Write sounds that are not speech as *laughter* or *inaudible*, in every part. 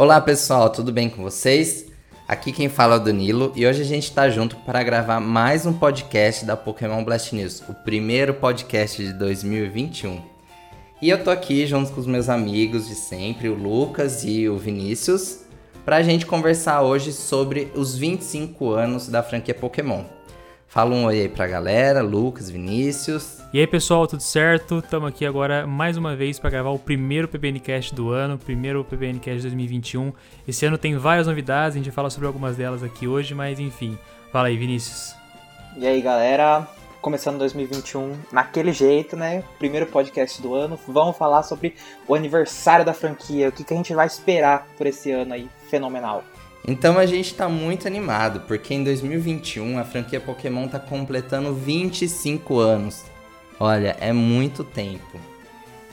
Olá pessoal, tudo bem com vocês? Aqui quem fala é o Danilo e hoje a gente está junto para gravar mais um podcast da Pokémon Blast News, o primeiro podcast de 2021. E eu tô aqui junto com os meus amigos de sempre, o Lucas e o Vinícius, para a gente conversar hoje sobre os 25 anos da franquia Pokémon. Fala um oi aí pra galera, Lucas, Vinícius. E aí pessoal, tudo certo? Estamos aqui agora mais uma vez para gravar o primeiro PBNcast do ano, o primeiro PBNcast 2021. Esse ano tem várias novidades, a gente vai falar sobre algumas delas aqui hoje, mas enfim. Fala aí, Vinícius. E aí galera, começando 2021 naquele jeito, né? Primeiro podcast do ano. Vamos falar sobre o aniversário da franquia, o que, que a gente vai esperar por esse ano aí fenomenal. Então a gente tá muito animado, porque em 2021 a franquia Pokémon tá completando 25 anos. Olha, é muito tempo.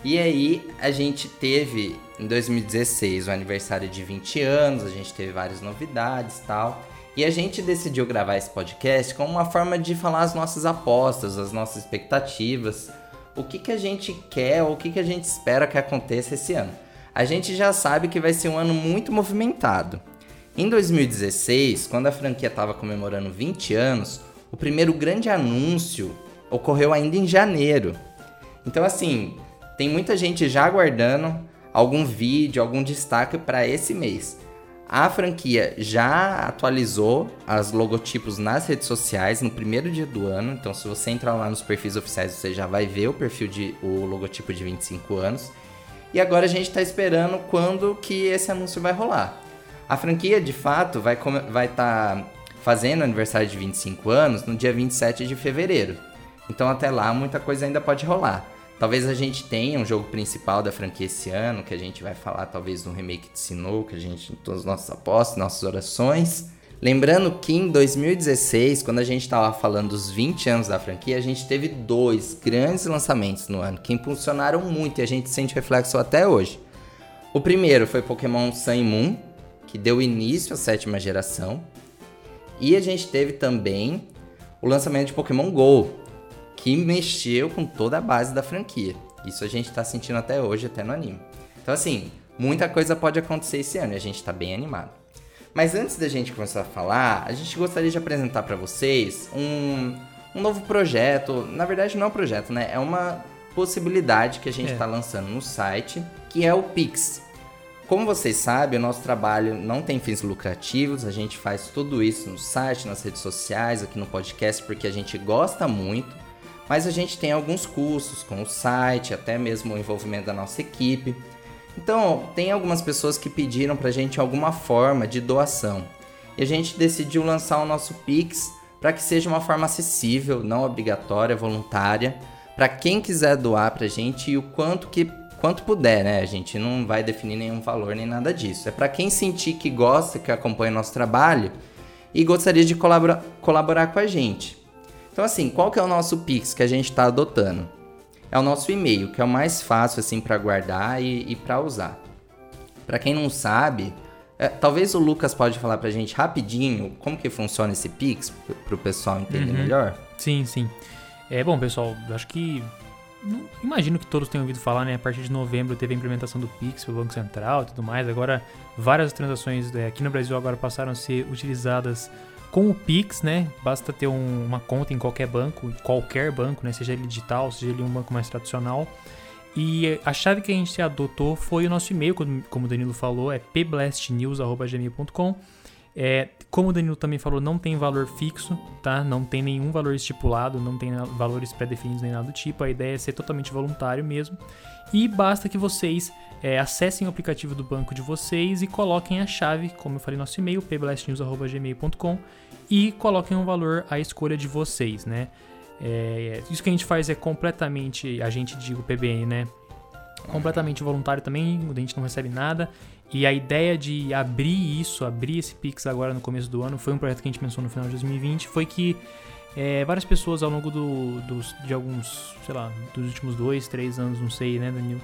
E aí a gente teve em 2016 o aniversário de 20 anos, a gente teve várias novidades tal. E a gente decidiu gravar esse podcast como uma forma de falar as nossas apostas, as nossas expectativas, o que, que a gente quer o que, que a gente espera que aconteça esse ano. A gente já sabe que vai ser um ano muito movimentado. Em 2016, quando a franquia estava comemorando 20 anos, o primeiro grande anúncio ocorreu ainda em janeiro. Então, assim, tem muita gente já aguardando algum vídeo, algum destaque para esse mês. A franquia já atualizou as logotipos nas redes sociais no primeiro dia do ano. Então, se você entrar lá nos perfis oficiais, você já vai ver o perfil de o logotipo de 25 anos. E agora a gente está esperando quando que esse anúncio vai rolar. A franquia, de fato, vai estar vai tá fazendo aniversário de 25 anos no dia 27 de fevereiro. Então até lá muita coisa ainda pode rolar. Talvez a gente tenha um jogo principal da franquia esse ano, que a gente vai falar talvez no remake de Sinnoh, que a gente, todas as nossas apostas, nossas orações. Lembrando que em 2016, quando a gente estava falando dos 20 anos da franquia, a gente teve dois grandes lançamentos no ano que impulsionaram muito e a gente sente reflexo até hoje. O primeiro foi Pokémon Sun e Moon, que deu início à sétima geração. E a gente teve também o lançamento de Pokémon GO, que mexeu com toda a base da franquia. Isso a gente está sentindo até hoje, até no anime. Então, assim, muita coisa pode acontecer esse ano e a gente está bem animado. Mas antes da gente começar a falar, a gente gostaria de apresentar para vocês um, um novo projeto. Na verdade, não é um projeto, né? É uma possibilidade que a gente está é. lançando no site, que é o Pix. Como vocês sabem, o nosso trabalho não tem fins lucrativos, a gente faz tudo isso no site, nas redes sociais, aqui no podcast, porque a gente gosta muito, mas a gente tem alguns custos com o site, até mesmo o envolvimento da nossa equipe. Então, tem algumas pessoas que pediram pra gente alguma forma de doação. E a gente decidiu lançar o nosso Pix para que seja uma forma acessível, não obrigatória, voluntária, para quem quiser doar pra gente e o quanto que quanto puder, né? A gente não vai definir nenhum valor nem nada disso. É para quem sentir que gosta, que acompanha o nosso trabalho e gostaria de colaborar, colaborar com a gente. Então, assim, qual que é o nosso Pix que a gente está adotando? É o nosso e-mail, que é o mais fácil assim para guardar e, e para usar. Para quem não sabe, é, talvez o Lucas pode falar para a gente rapidinho como que funciona esse Pix para o pessoal entender uhum. melhor. Sim, sim. É bom, pessoal. Acho que imagino que todos tenham ouvido falar, né? A partir de novembro teve a implementação do Pix pelo Banco Central e tudo mais. Agora, várias transações é, aqui no Brasil agora passaram a ser utilizadas com o Pix, né? Basta ter um, uma conta em qualquer banco, qualquer banco, né? Seja ele digital, seja ele um banco mais tradicional. E a chave que a gente adotou foi o nosso e-mail, como o Danilo falou, é pblastnews.gmail.com. É, como o Danilo também falou, não tem valor fixo, tá? Não tem nenhum valor estipulado, não tem valores pré-definidos nem nada do tipo. A ideia é ser totalmente voluntário mesmo. E basta que vocês é, acessem o aplicativo do banco de vocês e coloquem a chave, como eu falei no nosso e-mail, pblastnews.gmail.com e coloquem um valor à escolha de vocês, né? É, isso que a gente faz é completamente, a gente digo PBN, né? Completamente voluntário também, a gente não recebe nada. E a ideia de abrir isso, abrir esse Pix agora no começo do ano, foi um projeto que a gente pensou no final de 2020, foi que é, várias pessoas ao longo do, dos, de alguns, sei lá, dos últimos dois, três anos, não sei, né, Danilo?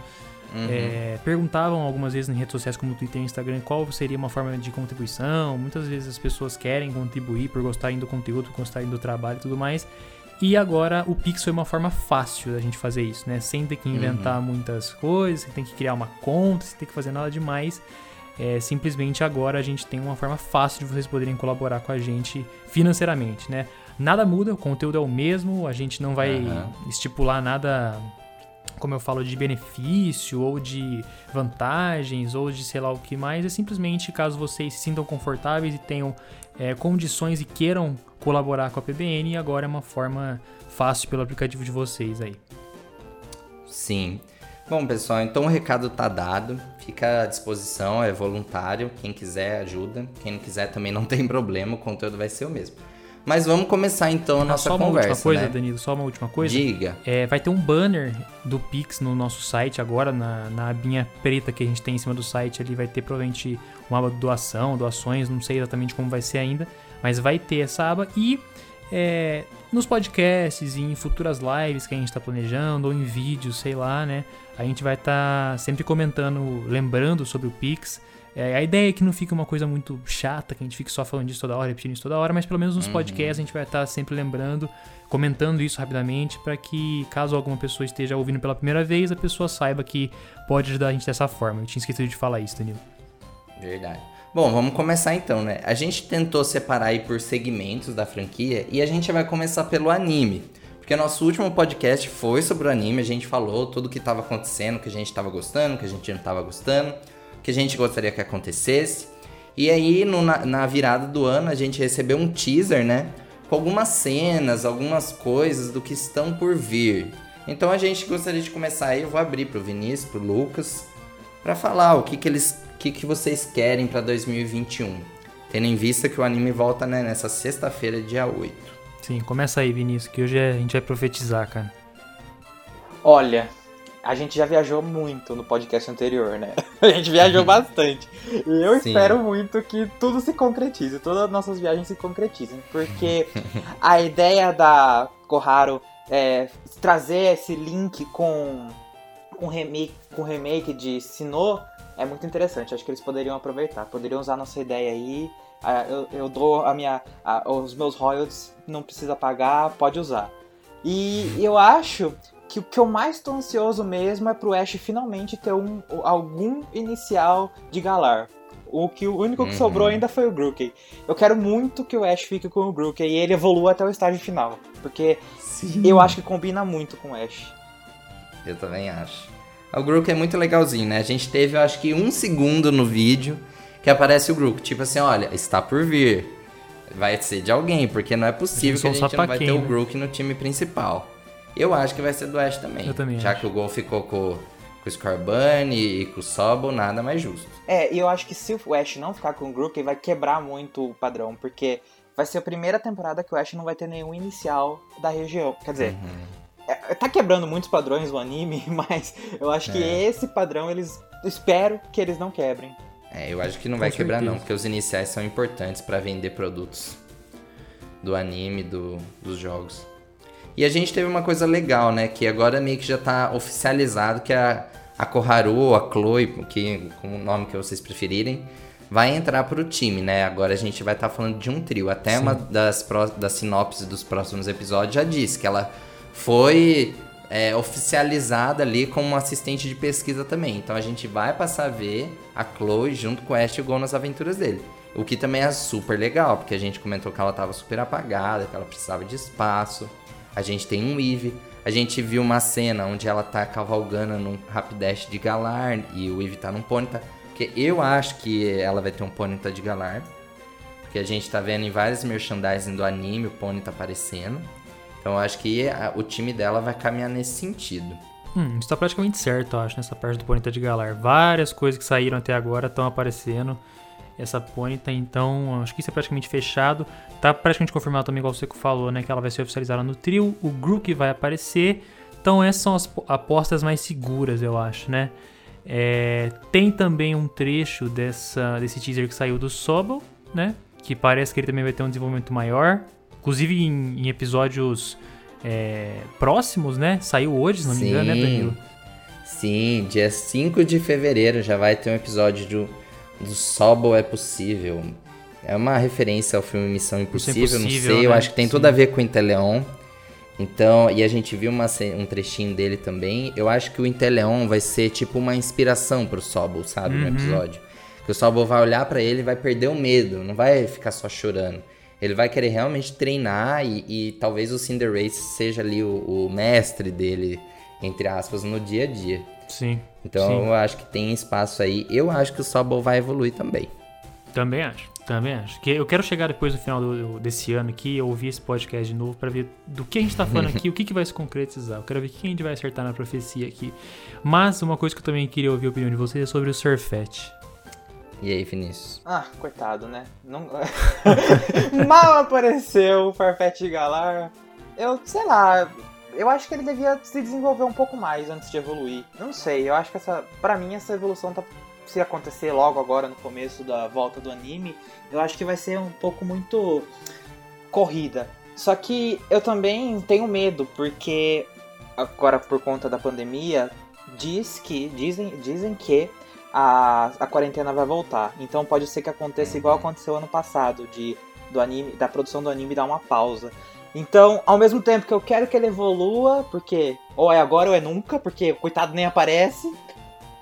Uhum. É, perguntavam algumas vezes em redes sociais como Twitter e Instagram qual seria uma forma de contribuição. Muitas vezes as pessoas querem contribuir por gostarem do conteúdo, por gostarem do trabalho e tudo mais. E agora o Pix foi uma forma fácil da gente fazer isso, né? Sem ter que inventar uhum. muitas coisas, sem ter que criar uma conta, sem ter que fazer nada demais. é, simplesmente agora a gente tem uma forma fácil de vocês poderem colaborar com a gente financeiramente, né? Nada muda, o conteúdo é o mesmo, a gente não vai uhum. estipular nada como eu falo, de benefício ou de vantagens ou de sei lá o que mais, é simplesmente caso vocês se sintam confortáveis e tenham é, condições e queiram colaborar com a PBN, agora é uma forma fácil pelo aplicativo de vocês aí. Sim. Bom, pessoal, então o recado tá dado, fica à disposição, é voluntário, quem quiser ajuda, quem não quiser também não *laughs* tem problema, o conteúdo vai ser o mesmo. Mas vamos começar então a nossa só uma conversa, última coisa, né? Danilo, só uma última coisa. Diga. É, vai ter um banner do Pix no nosso site agora, na, na abinha preta que a gente tem em cima do site ali, vai ter provavelmente uma aba de doação, doações, não sei exatamente como vai ser ainda, mas vai ter essa aba e é, nos podcasts e em futuras lives que a gente está planejando, ou em vídeos, sei lá, né? A gente vai estar tá sempre comentando, lembrando sobre o Pix. É, a ideia é que não fique uma coisa muito chata, que a gente fique só falando disso toda hora, repetindo isso toda hora, mas pelo menos nos uhum. podcasts a gente vai estar sempre lembrando, comentando isso rapidamente, para que caso alguma pessoa esteja ouvindo pela primeira vez, a pessoa saiba que pode ajudar a gente dessa forma. Eu tinha esquecido de falar isso, Danilo. Verdade. Bom, vamos começar então, né? A gente tentou separar aí por segmentos da franquia e a gente vai começar pelo anime. Porque nosso último podcast foi sobre o anime, a gente falou tudo o que estava acontecendo, que a gente estava gostando, que a gente não estava gostando que a gente gostaria que acontecesse. E aí, no, na, na, virada do ano, a gente recebeu um teaser, né? Com algumas cenas, algumas coisas do que estão por vir. Então a gente gostaria de começar aí, eu vou abrir pro Vinícius, pro Lucas, para falar o que, que eles. O que, que vocês querem para 2021. Tendo em vista que o anime volta né, nessa sexta-feira, dia 8. Sim, começa aí, Vinícius, que hoje a gente vai profetizar, cara. Olha, a gente já viajou muito no podcast anterior, né? *laughs* A gente viajou bastante. E eu Sim. espero muito que tudo se concretize, todas as nossas viagens se concretizem. Porque *laughs* a ideia da Koharu é trazer esse link com um remake, com remake de Sinnoh é muito interessante. Acho que eles poderiam aproveitar, poderiam usar nossa ideia aí. Eu, eu dou a minha, a, os meus royalties, não precisa pagar, pode usar. E eu acho que o que eu mais tô ansioso mesmo é pro Ash finalmente ter um, algum inicial de Galar. O que o único que uhum. sobrou ainda foi o Grookey. Eu quero muito que o Ash fique com o Grookey e ele evolua até o estágio final, porque Sim. eu acho que combina muito com o Ash. Eu também acho. O Grook é muito legalzinho, né? A gente teve, eu acho que um segundo no vídeo que aparece o Grook, tipo assim, olha, está por vir. Vai ser de alguém, porque não é possível que a gente não vai ter o Grook no time principal. Eu acho que vai ser do Ash também. Eu também Já acho. que o Gol ficou com, com o Scorbunny e com o Sobol, nada mais justo. É, e eu acho que se o Ash não ficar com o Grook, vai quebrar muito o padrão, porque vai ser a primeira temporada que o Ash não vai ter nenhum inicial da região. Quer dizer, uhum. É, tá quebrando muitos padrões o anime, *laughs* mas eu acho que é. esse padrão eles. Espero que eles não quebrem. É, eu acho que não vai quebrar não, porque os iniciais são importantes para vender produtos do anime, do, dos jogos. E a gente teve uma coisa legal, né? Que agora meio que já tá oficializado que a, a Koharu ou a Chloe, que, com o nome que vocês preferirem, vai entrar pro time, né? Agora a gente vai estar tá falando de um trio. Até Sim. uma das, das sinopses dos próximos episódios já disse que ela foi é, oficializada ali como assistente de pesquisa também. Então a gente vai passar a ver a Chloe junto com o Ash e o Gon nas aventuras dele. O que também é super legal, porque a gente comentou que ela estava super apagada, que ela precisava de espaço. A gente tem um Eve. A gente viu uma cena onde ela tá cavalgando num Rapidash de Galar e o Eve tá num Ponyta. Que eu acho que ela vai ter um Ponyta de Galar. Porque a gente tá vendo em vários merchandising do anime o Ponyta aparecendo. Então eu acho que a, o time dela vai caminhar nesse sentido. Hum, isso tá praticamente certo, eu acho, nessa parte do Ponyta de Galar. Várias coisas que saíram até agora estão aparecendo essa Ponyta, então acho que isso é praticamente fechado. Tá praticamente confirmado também, igual você falou, né? Que ela vai ser oficializada no trio, o Grook vai aparecer. Então essas são as apostas mais seguras, eu acho, né? É, tem também um trecho dessa, desse teaser que saiu do Sobel, né? Que parece que ele também vai ter um desenvolvimento maior. Inclusive em, em episódios é, próximos, né? Saiu hoje, se não me engano, né, Danilo? Sim, dia 5 de fevereiro já vai ter um episódio do, do Sobel é possível. É uma referência ao filme Missão Impossível, Impossível não sei, né? eu acho que tem Sim. tudo a ver com o Inteleon. Então, e a gente viu uma, um trechinho dele também. Eu acho que o Inteleon vai ser tipo uma inspiração pro Sobol, sabe, uhum. no episódio. Que o Sobol vai olhar para ele e vai perder o medo, não vai ficar só chorando. Ele vai querer realmente treinar e, e talvez o Cinder Race seja ali o, o, mestre dele, entre aspas, no dia a dia. Sim. Então sim. eu acho que tem espaço aí. Eu acho que o Sobol vai evoluir também. Também acho, também acho. Que eu quero chegar depois do final do, desse ano aqui e ouvir esse podcast de novo para ver do que a gente tá falando *laughs* aqui, o que, que vai se concretizar. Eu quero ver quem a gente vai acertar na profecia aqui. Mas uma coisa que eu também queria ouvir a opinião de vocês é sobre o Surfette. E aí, Vinícius? Ah, coitado, né? Não... *laughs* Mal apareceu o Farfetch Galar. Eu, sei lá, eu acho que ele devia se desenvolver um pouco mais antes de evoluir. Não sei, eu acho que essa, para mim essa evolução tá se acontecer logo agora no começo da volta do anime, eu acho que vai ser um pouco muito corrida. Só que eu também tenho medo, porque agora por conta da pandemia, diz que dizem, dizem que a, a quarentena vai voltar. Então pode ser que aconteça igual aconteceu ano passado, de do anime, da produção do anime dar uma pausa. Então, ao mesmo tempo que eu quero que ele evolua, porque ou é agora ou é nunca, porque o coitado nem aparece,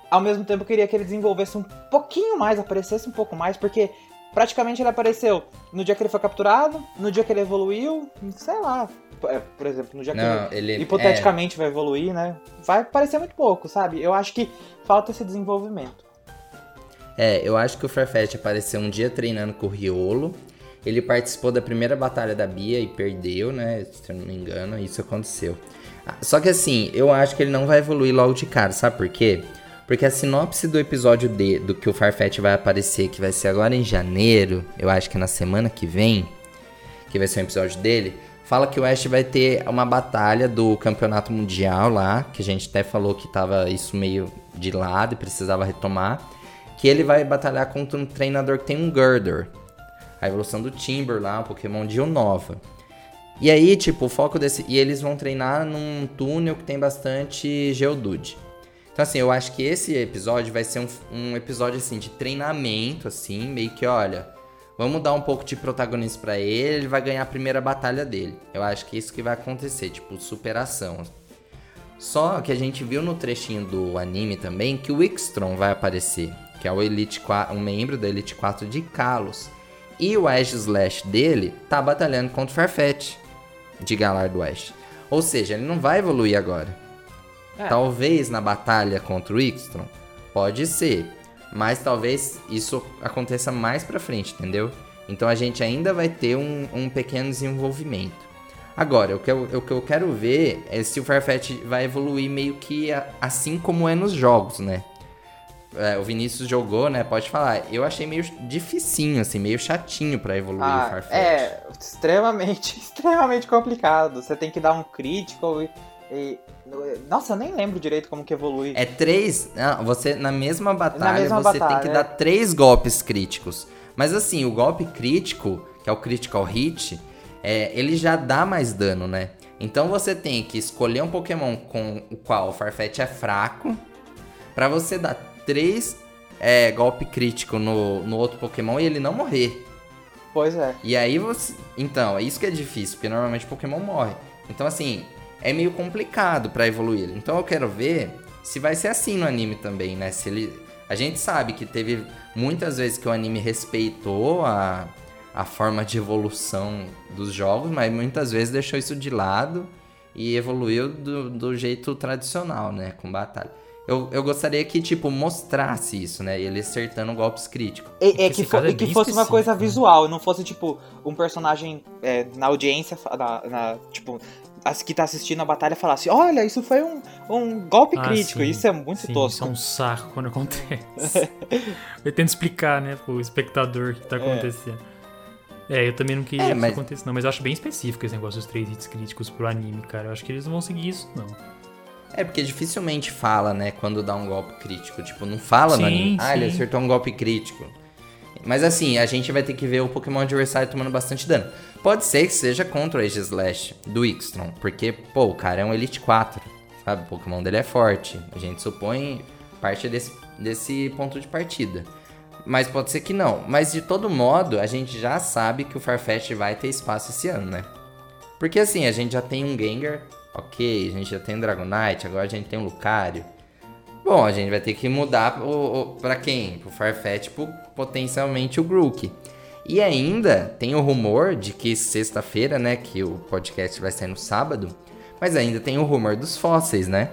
ao mesmo tempo eu queria que ele desenvolvesse um pouquinho mais, aparecesse um pouco mais, porque praticamente ele apareceu no dia que ele foi capturado, no dia que ele evoluiu, sei lá. É, por exemplo, no dia Não, que ele, ele- hipoteticamente vai evoluir, né? Vai parecer muito pouco, sabe? Eu acho que falta esse desenvolvimento. É, eu acho que o Farfetch apareceu um dia treinando com o Riolo. Ele participou da primeira batalha da Bia e perdeu, né? Se eu não me engano, isso aconteceu. Ah, Só que assim, eu acho que ele não vai evoluir logo de cara, sabe por quê? Porque a sinopse do episódio D, do que o Farfetch vai aparecer, que vai ser agora em janeiro, eu acho que é na semana que vem, que vai ser o episódio dele, fala que o Ash vai ter uma batalha do campeonato mundial lá, que a gente até falou que tava isso meio de lado e precisava retomar, que ele vai batalhar contra um treinador que tem um Gurdor, a evolução do Timber lá, um Pokémon de Unova. E aí, tipo, o foco desse. E eles vão treinar num túnel que tem bastante Geodude. Então, assim, eu acho que esse episódio vai ser um, um episódio, assim, de treinamento, assim, meio que, olha, vamos dar um pouco de protagonismo pra ele, ele vai ganhar a primeira batalha dele. Eu acho que é isso que vai acontecer, tipo, superação. Só que a gente viu no trechinho do anime também que o Ixtron vai aparecer, que é o Elite 4, um membro da Elite 4 de Kalos. E o Ash Slash dele tá batalhando contra o Farfetch de Galar do Oeste. Ou seja, ele não vai evoluir agora. É. Talvez na batalha contra o Ixtron, pode ser. Mas talvez isso aconteça mais pra frente, entendeu? Então a gente ainda vai ter um, um pequeno desenvolvimento. Agora, o que, eu, o que eu quero ver é se o Farfetch vai evoluir meio que a- assim como é nos jogos, né? É, o Vinícius jogou, né? Pode falar. Eu achei meio dificinho, assim, meio chatinho pra evoluir o Ah, Farfetch. é extremamente, *laughs* extremamente complicado. Você tem que dar um critical e, Nossa, eu nem lembro direito como que evolui. É três. Não, você, na mesma batalha, mesma você batalha, tem que é. dar três golpes críticos. Mas assim, o golpe crítico, que é o critical hit, é, ele já dá mais dano, né? Então você tem que escolher um Pokémon com o qual o Farfetch é fraco, pra você dar três é, golpe crítico no, no outro Pokémon e ele não morrer. Pois é. E aí você. Então, é isso que é difícil, porque normalmente o Pokémon morre. Então, assim, é meio complicado pra evoluir. Então eu quero ver se vai ser assim no anime também, né? Se ele. A gente sabe que teve muitas vezes que o anime respeitou a, a forma de evolução dos jogos, mas muitas vezes deixou isso de lado e evoluiu do, do jeito tradicional, né? Com batalha. Eu, eu gostaria que, tipo, mostrasse isso, né? Ele acertando golpes críticos. E, é que, fo- é que fosse uma coisa né? visual, e não fosse, tipo, um personagem é, na audiência, na, na- tipo, as que tá assistindo a batalha falasse, olha, isso foi um, um golpe Ah, crítico. sim, Isso é muito sim, tosco. Isso é um saco quando acontece. *laughs* eu tento explicar, né, pro espectador o que tá acontecendo. É, eu também não queria É, que mas- isso acontecesse, não. Mas eu acho bem específico esse negócio dos três hits críticos pro anime, cara. Eu acho que eles não vão seguir isso, não. É, porque dificilmente fala, né, quando dá um golpe crítico. Tipo, não fala no Sim, anime. Ah, ele acertou um golpe crítico. Mas assim, a gente vai ter que ver o Pokémon adversário tomando bastante dano. Pode ser que seja contra o Age Slash do Ixtron, porque, pô, o cara é um Elite 4, sabe? O Pokémon dele é forte. A gente supõe parte desse, desse ponto de partida. Mas pode ser que não. Mas de todo modo, a gente já sabe que o Farfetch vai ter espaço esse ano, né? Porque assim, a gente já tem um Gengar, ok, a gente já tem um Dragonite, agora a gente tem um Lucario. Bom, a gente vai ter que mudar o, o, pra quem? Pro Farfetch, pro, potencialmente o Grook. E ainda tem o rumor de que sexta-feira, né, que o podcast vai sair no sábado, mas ainda tem o rumor dos fósseis, né?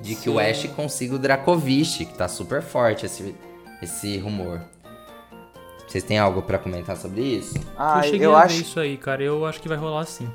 De que Sim. o Ash consiga o Dracovish, que tá super forte esse, esse rumor. Vocês têm algo pra comentar sobre isso? Ah, eu cheguei eu a ver acho. isso aí, cara. Eu acho que vai rolar sim.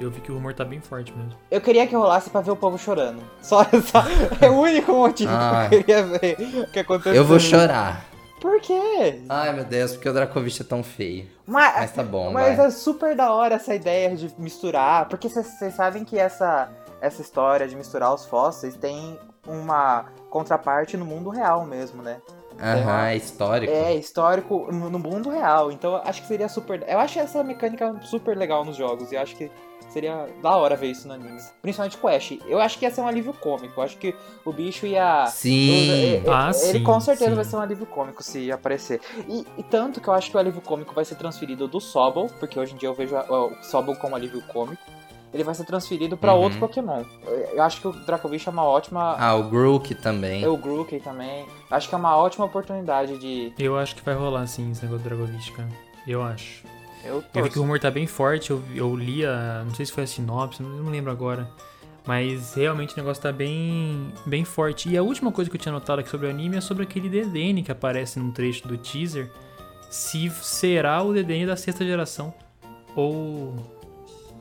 Eu vi que o rumor tá bem forte mesmo. Eu queria que rolasse pra ver o povo chorando. Só, só *laughs* é o único motivo Ah. que eu queria ver o que aconteceu. Eu vou chorar. Por quê? Ai, meu Deus, porque o Dracovish é tão feio. Mas, Mas tá bom, Mas vai. é super da hora essa ideia de misturar, porque vocês sabem que essa, essa história de misturar os fósseis tem uma contraparte no mundo real mesmo, né? Aham, é histórico. É histórico no, no mundo real. Então eu acho que seria super. Eu acho essa mecânica super legal nos jogos. E eu acho que seria da hora ver isso no anime. Principalmente com o Ash. Eu acho que ia ser um alívio cômico. Eu acho que o bicho ia. Sim. Ele, Ah, ele sim, com certeza sim. vai ser um alívio cômico se aparecer. E, e tanto que eu acho que o alívio cômico vai ser transferido do Sobble, porque hoje em dia eu vejo o Sobble como alívio cômico. Ele vai ser transferido pra Uhum. outro Pokémon. Eu- acho que o Dracovish é uma ótima. Ah, o Grook também. O Grookey também. Acho que é uma ótima oportunidade de. Eu acho que vai rolar sim esse negócio do Dragovich, cara. Eu acho. Eu Eu vi que o rumor tá bem forte, eu, eu li a. Não sei se foi a sinopse, não, não lembro agora. Mas realmente o negócio tá bem, bem forte. E a última coisa que eu tinha notado aqui sobre o anime é sobre aquele Dedenne que aparece num trecho do teaser. Se será o Dedenne da sexta geração. Ou.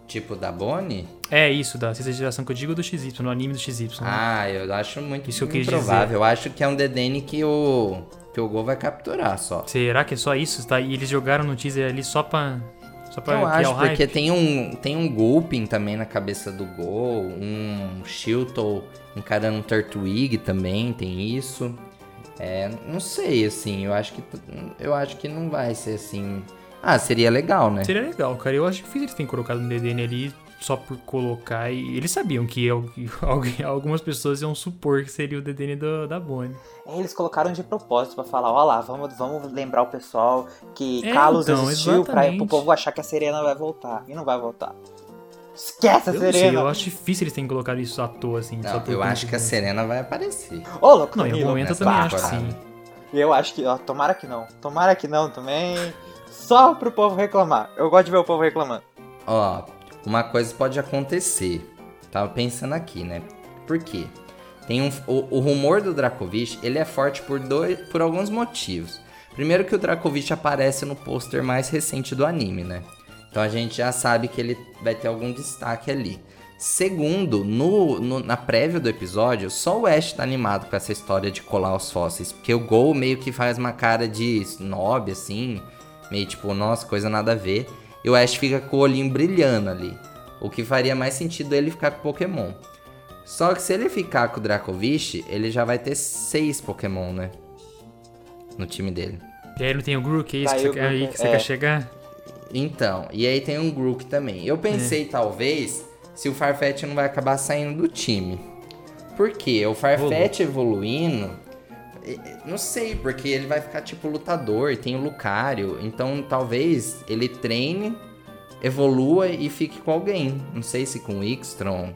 Tipo da Bonnie? É isso, da sexta geração que eu digo do XY, no anime do XY. né? Ah, eu acho muito Isso eu improvável. Eu acho que é um Dedenne que o, que o Gol vai capturar só. Será que é só isso? Tá? E eles jogaram no teaser ali só pra. Só pra Eu acho, porque tem um, tem um Gulpin também na cabeça do Gol, um Shilton encarando um Turtwig também, tem isso. É, não sei, assim, eu acho que eu acho que não vai ser assim. Ah, seria legal, né? Seria legal, cara. Eu acho difícil eles terem colocado um DDN ali só por colocar. E eles sabiam que *laughs* algumas pessoas iam supor que seria o DDN do- da Bonnie. É, Eles colocaram de propósito pra falar, ó lá, vamos, vamos lembrar o pessoal que É, Kalos então, existiu pra, exatamente. pro povo achar que a Serena vai voltar. E não vai voltar. Esquece a Eu não sei, Serena! eu acho difícil eles terem colocado isso à toa, assim. só Não, eu acho que a Serena vai aparecer. Ô, louco, Não, em algum momento eu nessa também acho que sim. Eu acho que, ó, tomara que não. Tomara que não também. Só pro povo reclamar. Eu gosto de ver o povo reclamando. Ó, uma coisa pode acontecer. Tava pensando aqui, né? Por quê? Tem um, o, o rumor do Dracovish, ele é forte por, dois, por alguns motivos. Primeiro que o Dracovish aparece no pôster mais recente do anime, né? Então a gente já sabe que ele vai ter algum destaque ali. Segundo, no, no- na prévia do episódio, só o Ash tá animado com essa história de colar os fósseis. Porque o Gol meio que faz uma cara de snob, assim. Meio tipo, nossa, coisa nada a ver. E o Ash fica com o olhinho brilhando ali. O que faria mais sentido ele ficar com o Pokémon. Só que se ele ficar com o Dracovish, ele já vai ter seis Pokémon, né? No time dele. E aí não tem o Grook, é isso Tá, que você, o quer- aí Grook, que você é. quer chegar? Então, e aí tem um Grook também. Eu pensei, talvez, se o Farfetch não vai acabar saindo do time. Por quê? O Farfetch evoluindo. Não sei, porque ele vai ficar tipo lutador, tem o Lucario. Então talvez ele treine, evolua e fique com alguém. Não sei se com o Ixtron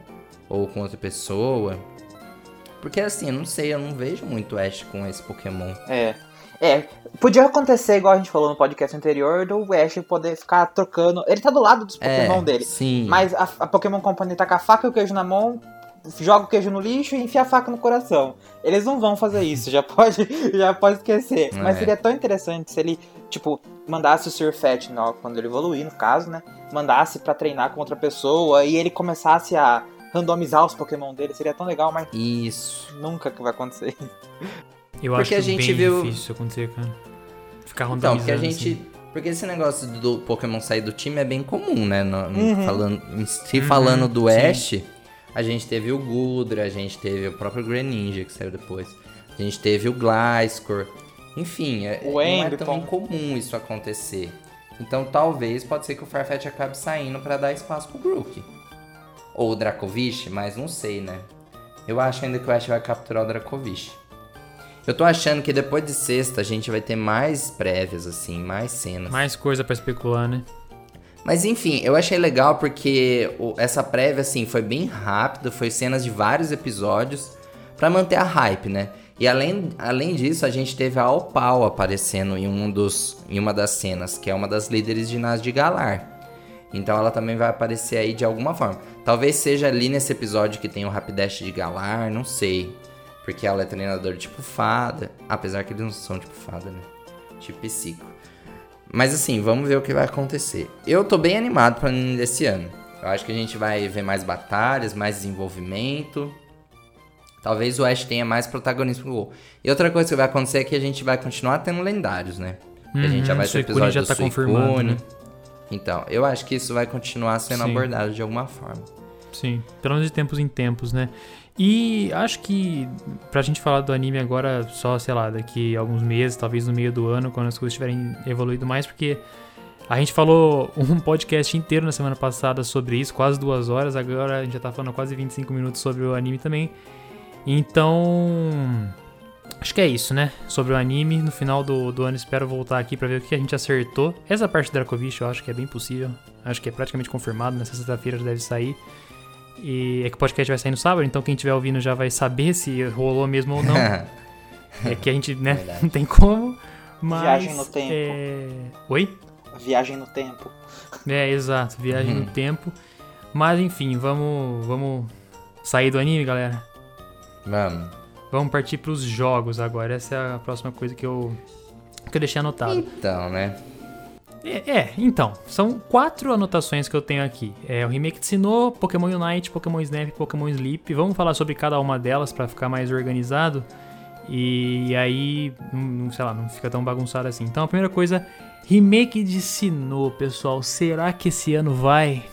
ou com outra pessoa. Porque assim, eu não sei, eu não vejo muito Ash com esse Pokémon. É. É, podia acontecer, igual a gente falou no podcast anterior, do Ash poder ficar trocando. Ele tá do lado dos Pokémon é, dele. Sim. Mas a, a Pokémon Company tá com a faca e o queijo na mão, joga o queijo no lixo e enfia a faca no coração. Eles não vão fazer isso, já *laughs* pode, já pode esquecer. Mas É. seria tão interessante se ele, tipo, mandasse o Surfet, quando ele evoluir, no caso, né? Mandasse pra treinar com outra pessoa e ele começasse a randomizar os Pokémon dele. Seria tão legal, mas Isso. nunca que vai acontecer. Eu Porque acho a que gente bem viu- difícil isso acontecer, cara. Ficar Então, randomizando. porque a gente. assim. Porque esse negócio do Pokémon sair do time é bem comum, né? No- Uhum. falando, se Uhum, falando do sim. A gente teve o Gudra, a gente teve o próprio Greninja que saiu depois. A gente teve o Gliscor. Enfim, é, não é tão incomum isso acontecer. Então talvez pode ser que o Farfetch acabe saindo pra dar espaço pro Grook. Ou o Dracovish, mas não sei, né? Eu acho ainda que o Ash vai capturar o Dracovish. Eu tô achando que depois de sexta a gente vai ter mais prévias, assim, mais cenas. Mais coisa pra especular, né? Mas enfim, eu achei legal porque essa prévia, assim, foi bem rápido, foi cenas de vários episódios. para manter a hype, né? E além, além disso, a gente teve a Opal aparecendo em, um dos, em uma das cenas, que é uma das líderes de Nas de Galar. Então ela também vai aparecer aí de alguma forma. Talvez seja ali nesse episódio que tem o Rapidash de Galar, não sei. Porque ela é treinadora tipo fada. Apesar que eles não são tipo fada, né? Tipo psico. Mas assim, vamos ver o que vai acontecer. Eu tô bem animado para esse ano. Eu acho que a gente vai ver mais batalhas, mais desenvolvimento. Talvez o Ash tenha mais protagonismo gol. E outra coisa que vai acontecer é que a gente vai continuar tendo lendários, né? Uhum, a gente já vai ter episódio já do tá confirmado, né? Então, eu acho que isso vai continuar sendo Sim. abordado de alguma forma. Sim, pelo menos de tempos em tempos, né? E acho que pra gente falar do anime agora, só, sei lá, daqui alguns meses, talvez no meio do ano, quando as coisas tiverem evoluído mais, porque a gente falou *laughs* um podcast inteiro na semana passada sobre isso, quase duas horas, agora a gente já tá falando quase 25 minutos sobre o anime também. Então. Acho que é isso, né? Sobre o anime. No final do, do ano espero voltar aqui para ver o que a gente acertou. Essa parte do Dracovic eu acho que é bem possível. Acho que é praticamente confirmado. Nessa sexta-feira já deve sair. E é que o podcast vai sair no sábado, então quem estiver ouvindo já vai saber se rolou mesmo ou não. *laughs* é que a gente, né, Verdade. *laughs* não tem como. Mas, Viagem no tempo. É... Oi? Viagem no tempo. É, exato, viagem uhum. no tempo. Mas enfim, vamos, vamos sair do anime, galera. Vamos. Vamos partir para os jogos agora. Essa é a próxima coisa que eu, que eu deixei anotado. Então, né? É, é, então, são quatro anotações que eu tenho aqui. É o remake de Sinnoh, Pokémon Unite, Pokémon Snap, Pokémon Sleep. Vamos falar sobre cada uma delas para ficar mais organizado. E, e aí, não, sei lá, não fica tão bagunçado assim. Então, a primeira coisa, remake de Sinnoh, pessoal. Será que esse ano vai?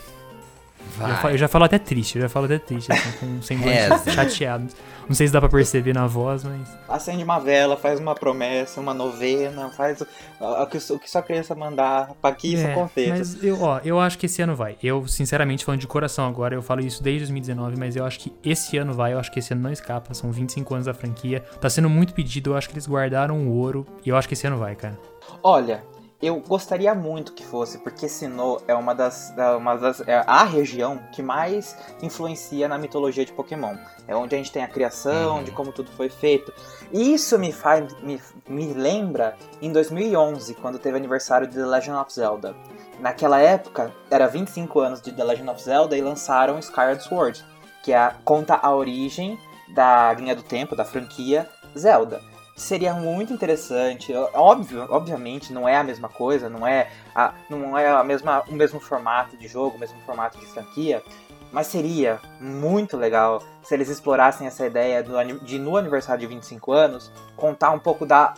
Vai. Eu, já falo até triste, eu já falo até triste, assim, com semblante *laughs* é, chateado. Não sei se dá pra perceber na voz, mas. Acende uma vela, faz uma promessa, uma novena, faz o, o, que, o que sua criança mandar pra que isso é, aconteça. Mas eu, ó, eu acho que esse ano vai. Eu, sinceramente, falando de coração agora, eu falo isso desde 2019, mas eu acho que esse ano vai, eu acho que esse ano não escapa. São 25 anos da franquia. Tá sendo muito pedido, eu acho que eles guardaram o ouro e eu acho que esse ano vai, cara. Olha, eu gostaria muito que fosse, porque Sinnoh é uma das, uma das é a região que mais influencia na mitologia de Pokémon. É onde a gente tem a criação, uhum. de como tudo foi feito. E isso me faz me, me lembra em 2011, quando teve aniversário de The Legend of Zelda. Naquela época, era 25 anos de The Legend of Zelda e lançaram Skyward Sword, que é, conta a origem da linha do tempo, da franquia Zelda seria muito interessante. Óbvio, obviamente, não é a mesma coisa, não é a, não é a mesma, o mesmo formato de jogo, o mesmo formato de franquia, mas seria muito legal se eles explorassem essa ideia do, de no aniversário de 25 anos contar um pouco da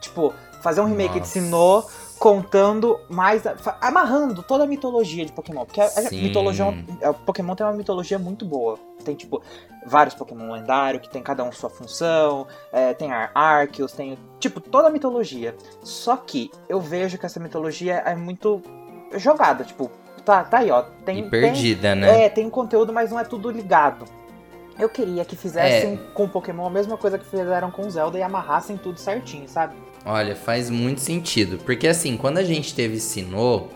tipo fazer um remake Nossa. de Sinnoh contando mais, amarrando toda a mitologia de Pokémon, porque a, a mitologia, o é, Pokémon tem uma mitologia muito boa. Tem tipo vários Pokémon lendários que tem cada um sua função, é, tem Ar Arceus, tem tipo toda a mitologia. Só que eu vejo que essa mitologia é muito jogada, tipo, tá, tá aí, ó, tem e perdida, tem, né? É, tem conteúdo, mas não é tudo ligado. Eu queria que fizessem é. com Pokémon a mesma coisa que fizeram com Zelda e amarrassem tudo certinho, sabe? Olha, faz muito sentido. Porque assim, quando a gente teve Sinnoh,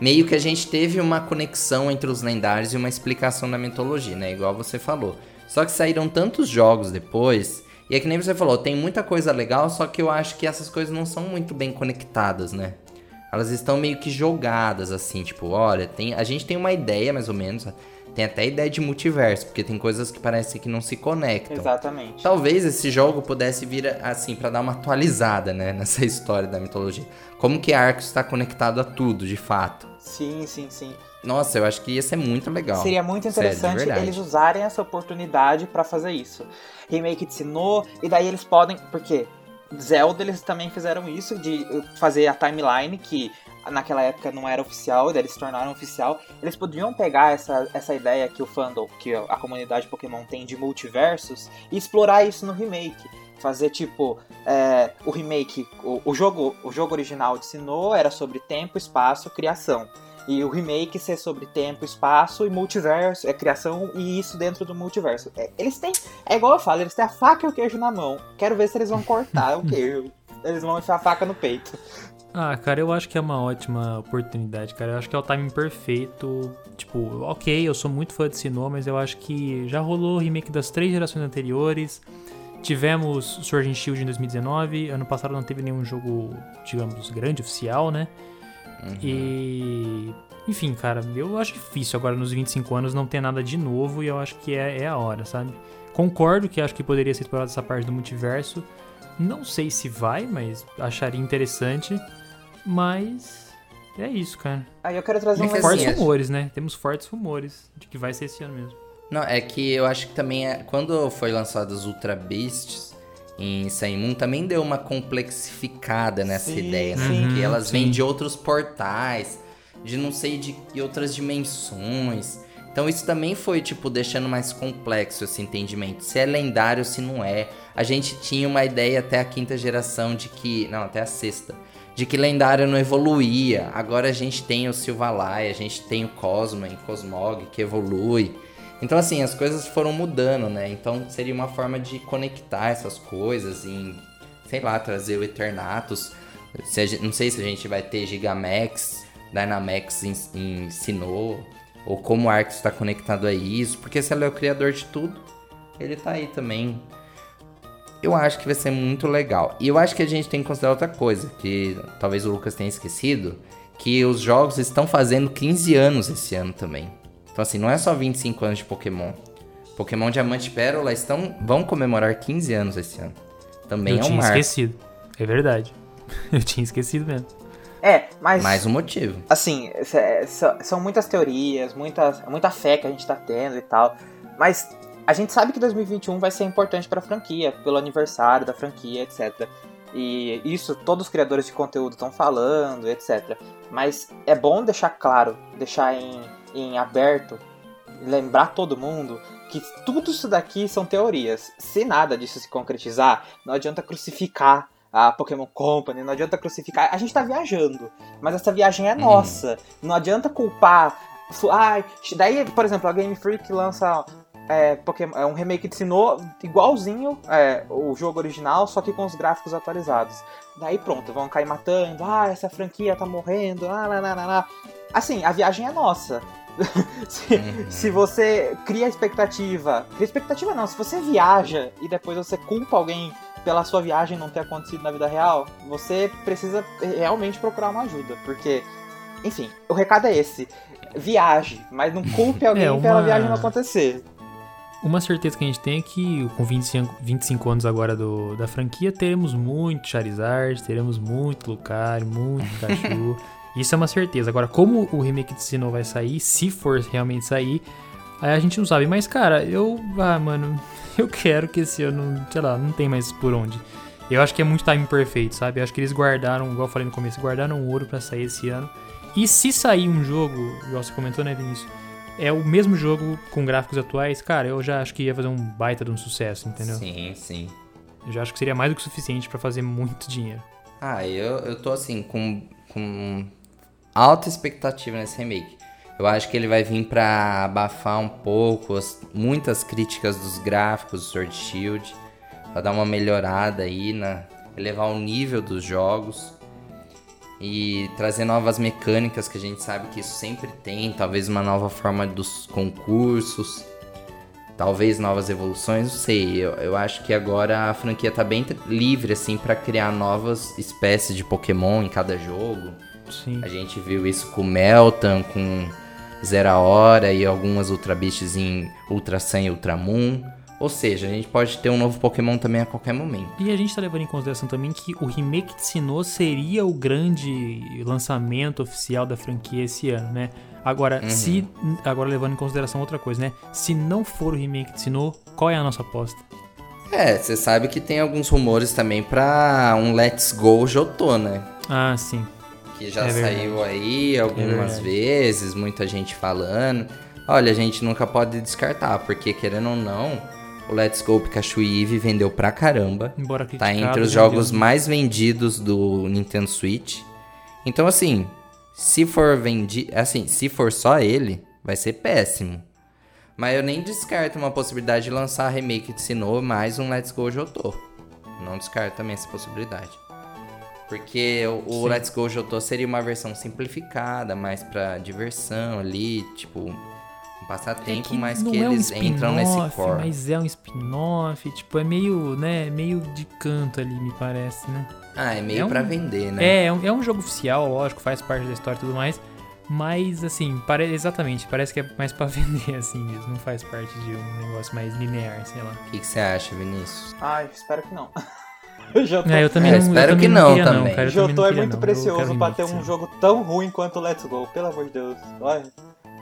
meio que a gente teve uma conexão entre os lendários e uma explicação da mitologia, né? Igual você falou. Só que saíram tantos jogos depois. E é que nem você falou, tem muita coisa legal, só que eu acho que essas coisas não são muito bem conectadas, né? Elas estão meio que jogadas, assim, tipo, olha, tem, a gente tem uma ideia mais ou menos. Tem até ideia de multiverso, porque tem coisas que parecem que não se conectam. Exatamente. Talvez esse jogo pudesse vir assim para dar uma atualizada, né, nessa história da mitologia. Como que Arcos está conectado a tudo, de fato? Sim, sim, sim. Nossa, eu acho que ia ser muito legal. Seria muito interessante Sério, eles usarem essa oportunidade para fazer isso. Remake de Sinnoh, e daí eles podem. Porque Zelda eles também fizeram isso, de fazer a timeline, que naquela época não era oficial, eles se tornaram oficial. Eles poderiam pegar essa, essa ideia que o fandom, que a comunidade Pokémon tem de multiversos, e explorar isso no remake. Fazer tipo é, o remake, o, o, jogo, o jogo original de Sinnoh era sobre tempo, espaço, criação. E o remake ser sobre tempo, espaço e multiverso, é criação e isso dentro do multiverso. É, eles têm, é igual eu falo, eles têm a faca e o queijo na mão. Quero ver se eles vão cortar o *laughs* queijo. Eles vão enfiar a faca no peito. Ah, cara, eu acho que é uma ótima oportunidade, cara. Eu acho que é o timing perfeito. Tipo, ok, eu sou muito fã de Sinnoh, mas eu acho que já rolou remake das três gerações anteriores. Tivemos Sword and Shield em 2019. Ano passado não teve nenhum jogo, digamos, grande, oficial, né? Uhum. E. Enfim, cara, eu acho difícil agora nos 25 anos não ter nada de novo e eu acho que é, é a hora, sabe? Concordo que acho que poderia ser explorado essa parte do multiverso. Não sei se vai, mas acharia interessante. Mas é isso, cara. Aí eu quero trazer um fortes assim, rumores, né? Temos fortes rumores de que vai ser esse ano mesmo. Não, é que eu acho que também é, quando foi lançado as Ultra Beasts em Sun também deu uma complexificada nessa sim, ideia, né? Uhum, que elas sim. vêm de outros portais, de não sei de outras dimensões. Então isso também foi, tipo, deixando mais complexo esse entendimento. Se é lendário, se não é. A gente tinha uma ideia até a quinta geração de que. Não, até a sexta. De que lendário não evoluía. Agora a gente tem o Silvalai, a gente tem o Cosmo e Cosmog que evolui. Então, assim, as coisas foram mudando, né? Então seria uma forma de conectar essas coisas em, sei lá, trazer o Eternatus. Se gente, não sei se a gente vai ter Gigamax, Dynamax ensinou, ou como o Arx está conectado a isso, porque se ele é o criador de tudo, ele tá aí também. Eu acho que vai ser muito legal. E eu acho que a gente tem que considerar outra coisa, que talvez o Lucas tenha esquecido, que os jogos estão fazendo 15 anos esse ano também. Então, assim, não é só 25 anos de Pokémon. Pokémon Diamante e Pérola estão, vão comemorar 15 anos esse ano. Também Eu é um tinha esquecido. É verdade. *laughs* Eu tinha esquecido mesmo. É, mas. Mais um motivo. Assim, são muitas teorias, muita, muita fé que a gente tá tendo e tal. Mas a gente sabe que 2021 vai ser importante pra franquia, pelo aniversário da franquia, etc. E isso todos os criadores de conteúdo estão falando, etc. Mas é bom deixar claro, deixar em em aberto, lembrar todo mundo que tudo isso daqui são teorias. Se nada disso se concretizar, não adianta crucificar a Pokémon Company, não adianta crucificar. A gente tá viajando, mas essa viagem é uhum. nossa. Não adianta culpar. Ai, daí, por exemplo, a Game Freak lança é, Pokémon, é um remake de Sinnoh igualzinho é, o jogo original, só que com os gráficos atualizados. Daí pronto, vão cair matando. Ah, essa franquia tá morrendo. Ah, lá, lá, lá, lá. Assim, a viagem é nossa. *laughs* se, uhum. se, você cria expectativa. Cria expectativa não, se você viaja e depois você culpa alguém pela sua viagem não ter acontecido na vida real, você precisa realmente procurar uma ajuda. Porque, enfim, o recado é esse. Viaje, mas não culpe *laughs* alguém é uma... pela viagem não acontecer. Uma certeza que a gente tem é que com 25, 25 anos agora do, da franquia, teremos muito Charizard, teremos muito Lucario, muito Pikachu. *laughs* Isso é uma certeza. Agora, como o remake de Sinnoh vai sair, se for realmente sair, aí a gente não sabe. Mas, cara, eu. Ah, mano, *laughs* eu quero que esse ano, sei lá, não tem mais por onde. Eu acho que é muito timing perfeito, sabe? Eu acho que eles guardaram, igual eu falei no começo, guardaram ouro para sair esse ano. E se sair um jogo, igual você comentou, né, Vinícius? É o mesmo jogo com gráficos atuais, cara, eu já acho que ia fazer um baita de um sucesso, entendeu? Sim, sim. Eu já acho que seria mais do que suficiente para fazer muito dinheiro. Ah, eu, eu tô assim, com, com alta expectativa nesse remake. Eu acho que ele vai vir para abafar um pouco as, muitas críticas dos gráficos do Sword Shield, para dar uma melhorada aí na elevar o nível dos jogos e trazer novas mecânicas que a gente sabe que isso sempre tem, talvez uma nova forma dos concursos, talvez novas evoluções, não sei. Eu, eu acho que agora a franquia tá bem livre assim para criar novas espécies de Pokémon em cada jogo Sim. A gente viu isso com Meltan, com Zera Hora e algumas Ultra Beasts em Ultra Sun e Ultra Moon. Ou seja, a gente pode ter um novo Pokémon também a qualquer momento. E a gente tá levando em consideração também que o remake de Sinnoh seria o grande lançamento oficial da franquia esse ano, né? Agora, uhum. se agora levando em consideração outra coisa, né? Se não for o remake de Sinnoh, qual é a nossa aposta? É, você sabe que tem alguns rumores também para um Let's Go Jotô, né? Ah, sim que já é saiu aí algumas é vezes, muita gente falando. Olha, a gente nunca pode descartar, porque querendo ou não, o Let's Go Pikachu Eve vendeu pra caramba. Embora Tá entre os jogos mais vendidos do Nintendo Switch. Então, assim, se for vendido. Assim, se for só ele, vai ser péssimo. Mas eu nem descarto uma possibilidade de lançar remake de Sinnoh mais um Let's Go Jotô. Não descarto também essa possibilidade. Porque o. Let's Go Jotô seria uma versão simplificada, mais pra diversão ali, tipo, um passatempo, É que mas que é um eles entram nesse core. Mas é um spin-off, tipo, é meio, né, meio de canto ali, me parece, né? Ah, é meio É um- pra vender, né? É, é um, é um jogo oficial, lógico, faz parte da história e tudo mais. Mas, assim, pare... exatamente, parece que é mais pra *laughs* vender, assim mesmo. Não faz parte de um negócio mais linear, sei lá. O que, que você acha, Vinícius? Ai, espero que não. *laughs* Eu já tô... É, eu também É, não espero eu também que não queria, também. Não, cara, também Jotô não é muito não. Precioso pra ter um jogo tão ruim quanto o Let's Go, pelo amor de Deus. Olha,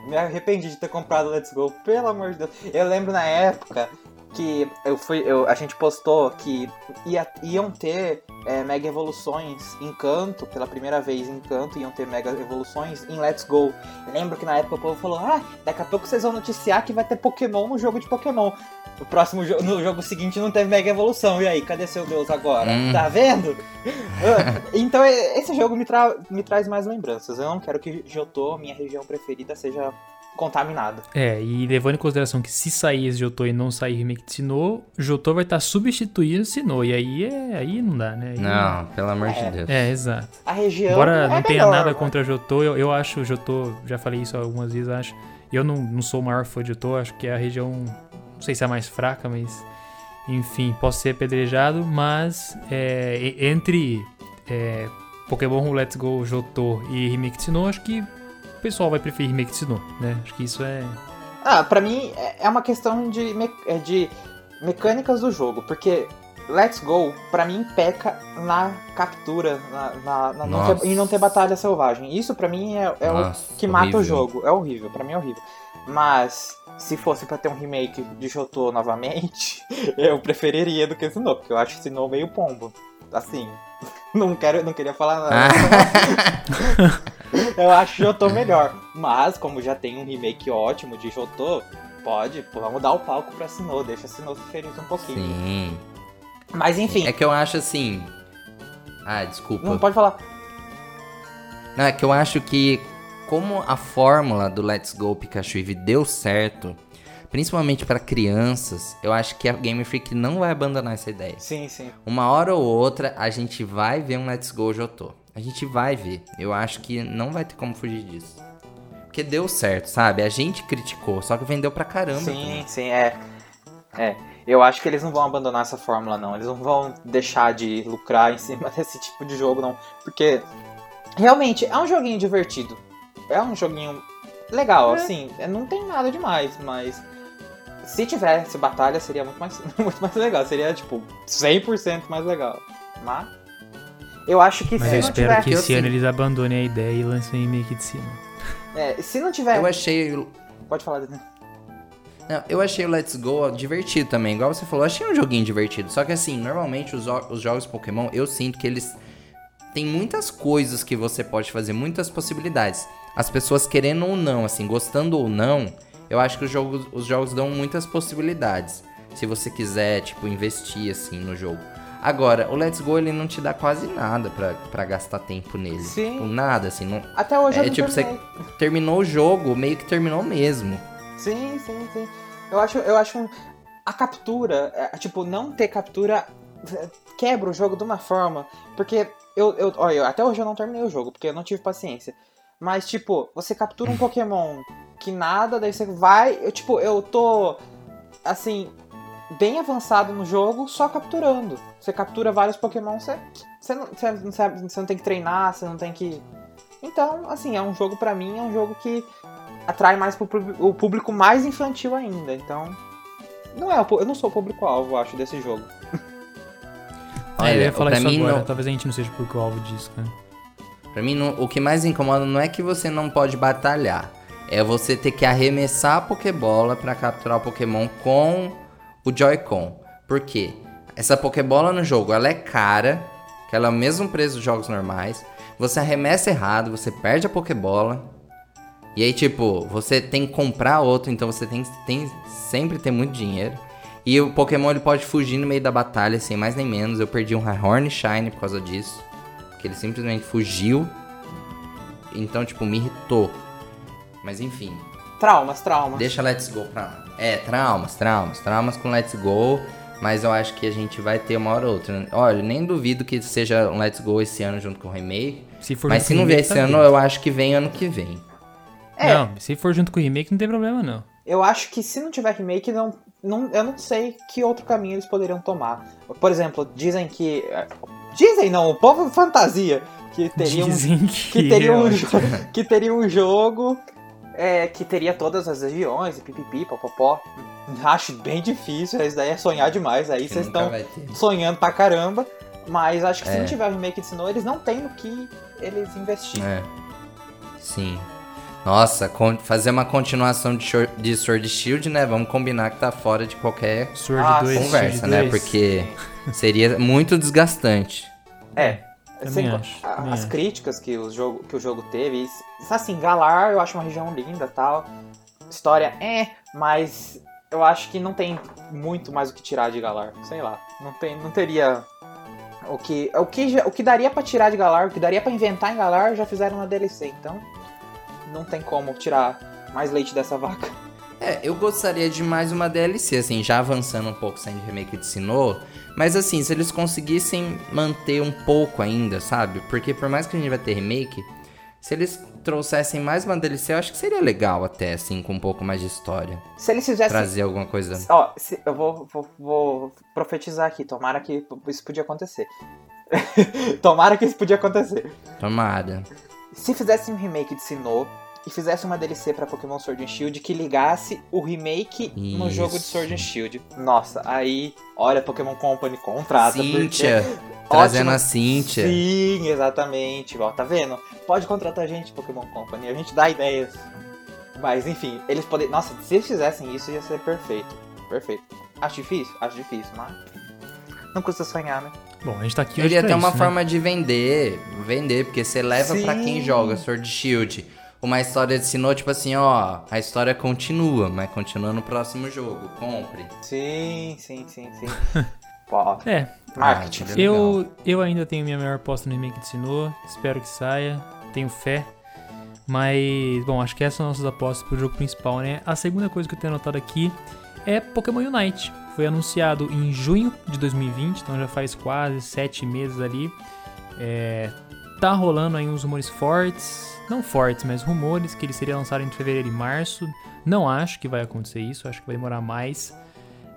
me arrependi de ter comprado Let's Go, pelo amor de Deus. Eu lembro na época que eu fui, eu, a gente postou que ia- iam ter é, mega evoluções em canto, pela primeira vez em canto, iam ter mega evoluções em Let's Go. Eu lembro que na época o povo falou: ah, daqui a pouco vocês vão noticiar que vai ter Pokémon no jogo de Pokémon. No próximo jogo, no jogo seguinte não teve mega evolução. E aí, cadê seu Deus agora? Hum. Tá vendo? *laughs* Ah, então esse jogo me, tra- me traz mais lembranças. Eu não quero que Jotô, minha região preferida, seja contaminada. É, e levando em consideração que se sair esse Jotô e não sair remake de Sinnoh, Jotô vai estar substituindo Sinnoh. E aí, é, aí não dá, né? Aí- Não, pelo amor É. de Deus. É, exato. A região. Embora é não tenha melhor, nada mas- contra Jotô, eu, eu acho Jotô, já falei isso algumas vezes, acho. Eu não, não sou o maior fã de Jotô, acho que é a região, não sei se é a mais fraca, mas enfim, posso ser apedrejado, mas é, entre é, Pokémon Let's Go Jotô e Remake Sinnoh, acho que o pessoal vai preferir Remake Sinnoh, né? Acho que isso é... Ah, pra mim é é uma questão de, me- é de mecânicas do jogo, porque Let's Go, pra mim, peca na captura, na, na- na não ter, em não ter batalha selvagem. Isso pra mim é, é o Nossa, que mata o jogo. É horrível, pra mim é horrível. Mas se fosse pra ter um remake de Jotô novamente, *laughs* eu preferiria do que Sinnoh, porque eu acho Sinnoh meio pombo. Assim, *laughs* não quero, não queria falar nada. *laughs* Eu acho Jotô melhor. Mas, como já tem um remake ótimo de Jotô, pode, pô, vamos dar o palco pra Sinnoh, deixa Sinnoh feliz um pouquinho. Sim. Mas enfim, É que eu acho assim. Ah, desculpa. não pode falar. Não, é que eu acho que como a fórmula do Let's Go Pikachu Eevee deu certo, principalmente pra crianças, eu acho que a Game Freak não vai abandonar essa ideia. Sim, sim. Uma hora ou outra a gente vai ver um Let's Go Jotô. A gente vai ver. Eu acho que não vai ter como fugir disso. Porque deu certo, sabe? A gente criticou, só que vendeu pra caramba. Sim, também. sim, é. É. Eu acho que eles não vão abandonar essa fórmula, não. Eles não vão deixar de lucrar em cima *laughs* desse tipo de jogo, não. Porque realmente é um joguinho divertido. É um joguinho legal, assim. é, Não tem nada demais, mas se tivesse batalha seria muito mais, *laughs* muito mais legal. Seria, tipo, 100% mais legal. Mas eu acho que Mas se eu não espero tiver. que esse ano sim. eles abandonem a ideia e lancem um remake de Sinnoh. é, se não tiver. Eu achei Pode falar, Daniel. Não, eu achei o Let's Go divertido também. Igual você falou, eu achei um joguinho divertido. Só que assim, normalmente os, os jogos Pokémon, eu sinto que eles têm muitas coisas que você pode fazer, muitas possibilidades. As pessoas querendo ou não, assim, gostando ou não, eu acho que os jogos, os jogos dão muitas possibilidades. Se você quiser, tipo, investir, assim, no jogo. Agora, o Let's Go, ele não te dá quase nada pra, pra gastar tempo nele. Sim. Tipo, nada, assim. Não... Até hoje eu É não tipo, você terminei. terminou o jogo, meio que terminou mesmo. Sim, sim, sim. Eu acho, eu acho a captura, é, tipo, não ter captura é, quebra o jogo de uma forma, porque eu, eu, olha, até hoje eu não terminei o jogo, porque eu não tive paciência. Mas tipo, você captura um Pokémon que nada, daí você vai, eu tipo, eu tô assim, bem avançado no jogo só capturando. Você captura vários Pokémon, você você não, você não você não tem que treinar, você não tem que Então, assim, é um jogo pra mim, é um jogo que atrai mais pro o público mais infantil ainda. Então, não é, eu não sou o público-alvo, acho, desse jogo. é, eu ia falar isso mim, agora. não- Talvez a gente não seja o alvo disso, cara. Pra mim, não- o que mais incomoda não é que você não pode batalhar. É você ter que arremessar a Pokébola pra capturar o Pokémon com o Joy-Con. Por quê? Essa Pokébola no jogo, ela é cara, que ela é o mesmo preço dos jogos normais. Você arremessa errado, você perde a Pokébola. E aí, tipo, você tem que comprar outro, então você tem, tem sempre ter muito dinheiro. E o Pokémon ele pode fugir no meio da batalha, sem mais nem menos. Eu perdi um Horn Shine por causa disso. Porque ele simplesmente fugiu. Então, tipo, me irritou. Mas enfim, Traumas, traumas. deixa Let's Go pra lá. É, traumas, traumas, traumas com Let's Go. Mas eu acho que a gente vai ter uma hora ou outra. Olha, nem duvido que seja um Let's Go esse ano junto com o remake. Se for Mas se não vier esse tá ano, eu acho que vem ano que vem. É. Não, se for junto com o remake, não tem problema, não. Eu acho que se não tiver remake, não, não, eu não sei que outro caminho eles poderiam tomar. Por exemplo, dizem que. Dizem não, o povo fantasia que teria um, Dizem que, que teria um, jo- *laughs* que teria um jogo é, que teria todas as regiões e pipipi, popopó. Acho bem difícil, isso daí é sonhar demais. Aí Que vocês estão sonhando pra caramba. Mas acho que se É. não tiver remake de Sinnoh, eles não têm no que eles investir. É. Sim. Nossa, fazer uma continuação de, de Sword Shield, né? Vamos combinar que tá fora de qualquer Sword Ah, 2, conversa, Shield né? 2. Porque seria muito desgastante. É. Co- acho, as acho. críticas que o jogo, que o jogo teve. Assim, Galar eu acho uma região linda tal. História é, mas eu acho que não tem muito mais o que tirar de Galar. Sei lá. Não, tem, não teria. O que, o, que, o que daria pra tirar de Galar, o que daria pra inventar em Galar, já fizeram na DLC. Então, não tem como tirar mais leite dessa vaca. É, eu gostaria de mais uma DLC, assim, já avançando um pouco sem remake de Sinnoh. Mas assim, se eles conseguissem manter um pouco ainda, sabe? Porque por mais que a gente vai ter remake, se eles trouxessem mais uma DLC, eu acho que seria legal até, assim, com um pouco mais de história. Se eles fizessem. Trazer alguma coisa. Ó, se- eu vou, vou, vou profetizar aqui. Tomara que isso podia acontecer. *laughs* Tomara que isso podia acontecer. Tomada. Se fizesse um remake de Sinnoh e fizesse uma DLC pra Pokémon Sword and Shield que ligasse o remake no Isso. jogo de Sword and Shield. Nossa, aí, olha, Pokémon Company contrata. Cíntia. porque- Trazendo Ótimo. a Cíntia. Sim, exatamente. Ó, tá vendo? Pode contratar a gente, Pokémon Company. A gente dá ideias. Mas, enfim, eles poderiam... Nossa, se eles fizessem isso, ia ser perfeito. Perfeito. Acho difícil? Acho difícil, mas... Não custa sonhar, né? Bom, a gente tá aqui Eu hoje ia pra ter uma né? forma de vender, vender, porque você leva pra quem joga Sword Shield uma história de Sinnoh, tipo assim, ó, a história continua, mas continua no próximo jogo, compre. Sim, sim, sim, sim. *laughs* Pô, É, marketing. Ah, legal. eu, eu ainda tenho minha maior aposta no remake de Sinnoh. Espero que saia. Tenho fé. Mas, bom, acho que essas são nossas apostas pro jogo principal, né? A segunda coisa que eu tenho anotado aqui é Pokémon Unite. Foi anunciado em junho de 2020, então já faz quase sete meses ali. É, tá rolando aí uns rumores fortes, não fortes, mas rumores que ele seria lançado entre fevereiro e março. Não acho que vai acontecer isso, acho que vai demorar mais.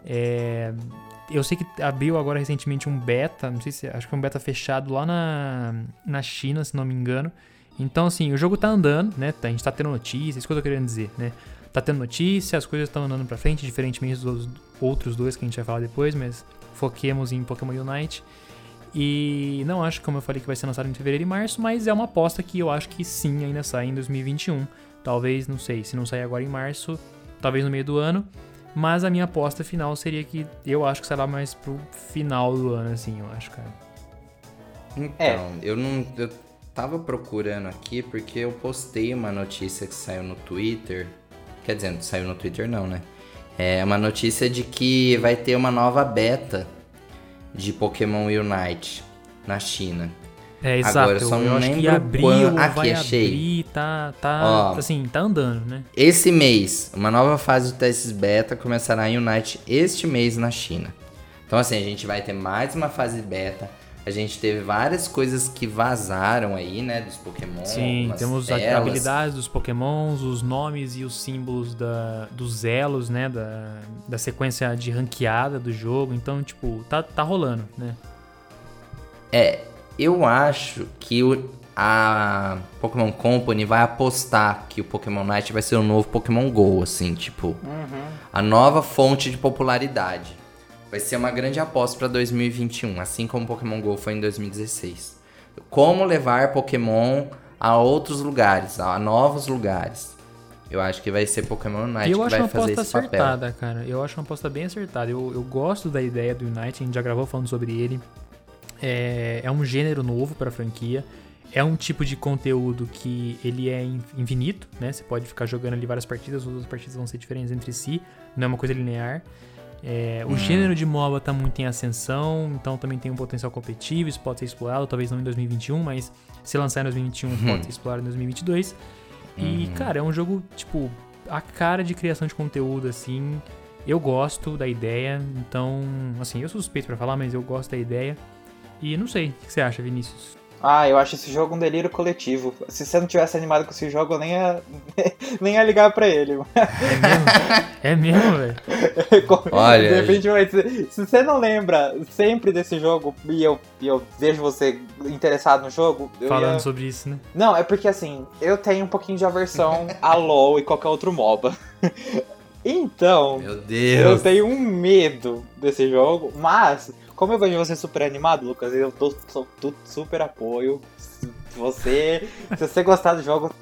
É, eu sei que abriu agora recentemente um beta, não sei se acho que é um beta fechado lá na, na China, se não me engano. Então, assim, o jogo tá andando, né? A gente tá tendo notícias, isso que eu tô querendo dizer, né? Tá tendo notícia, as coisas estão andando pra frente, diferentemente dos outros dois que a gente vai falar depois, mas foquemos em Pokémon Unite. E não acho, como eu falei, que vai ser lançado em fevereiro e março, mas é uma aposta que eu acho que sim, ainda sai em 2021. Talvez, não sei, se não sair agora em março, talvez no meio do ano. Mas a minha aposta final seria que eu acho que será mais pro final do ano, assim, eu acho, cara. Então, É. eu não. Eu tava procurando aqui porque eu postei uma notícia que saiu no Twitter. Quer dizer, não saiu no Twitter não, né? É uma notícia de que vai ter uma nova beta de Pokémon Unite na China. É, exato. Agora, eu só eu não acho que lembro abriu, quando- Aqui, vai achei. abrir, tá, tá, Ó. assim, tá andando, né? Esse mês, uma nova fase de testes beta começará em Unite este mês na China. Então, assim, a gente vai ter mais uma fase beta. A gente teve várias coisas que vazaram aí, né, dos Pokémon. Sim, temos a telas. habilidades dos pokémons, os nomes e os símbolos da, dos elos, né, da, da sequência de ranqueada do jogo. Então, tipo, tá, tá rolando, né? É, eu acho que o, a Pokémon Company vai apostar que o Pokémon Night vai ser o novo Pokémon GO, assim, tipo, Uhum. a nova fonte de popularidade. Vai ser uma grande aposta para 2021, assim como Pokémon GO foi em 2016. Como levar Pokémon a outros lugares, a novos lugares. Eu acho que vai ser Pokémon E eu que acho vai uma fazer aposta esse papel. acertada, cara. Eu acho uma aposta bem acertada. Eu, eu gosto da ideia do Unite, a gente já gravou falando sobre ele. É, é um gênero novo pra franquia. É um tipo de conteúdo que ele é in- infinito, né? Você pode ficar jogando ali várias partidas, as partidas vão ser diferentes entre si, não é uma coisa linear. É, o gênero de MOBA tá muito em ascensão, então também tem um potencial competitivo, isso pode ser explorado, talvez não em 2021, mas se lançar em 2021 pode ser explorado em 2022. E, cara, é um jogo, tipo, a cara de criação de conteúdo, assim. Eu gosto da ideia, então, assim, eu sou suspeito pra falar, mas eu gosto da ideia. E não sei, o que você acha, Vinícius? Ah, eu acho esse jogo um delírio coletivo. Se você não tivesse animado com esse jogo, eu nem ia, *laughs* nem ia ligar pra ele. É mesmo? É mesmo, velho? *laughs* Olha, Definitivamente. Se você não lembra sempre desse jogo e eu, e eu vejo você interessado no jogo. eu Falando ia- sobre isso, né? Não, é porque assim, eu tenho um pouquinho de aversão *laughs* a LOL e qualquer outro MOBA. Então, Meu eu Deus. tenho um medo desse jogo, mas, como eu vejo você super animado, Lucas, eu tudo super apoio. Você, se você gostar do jogo,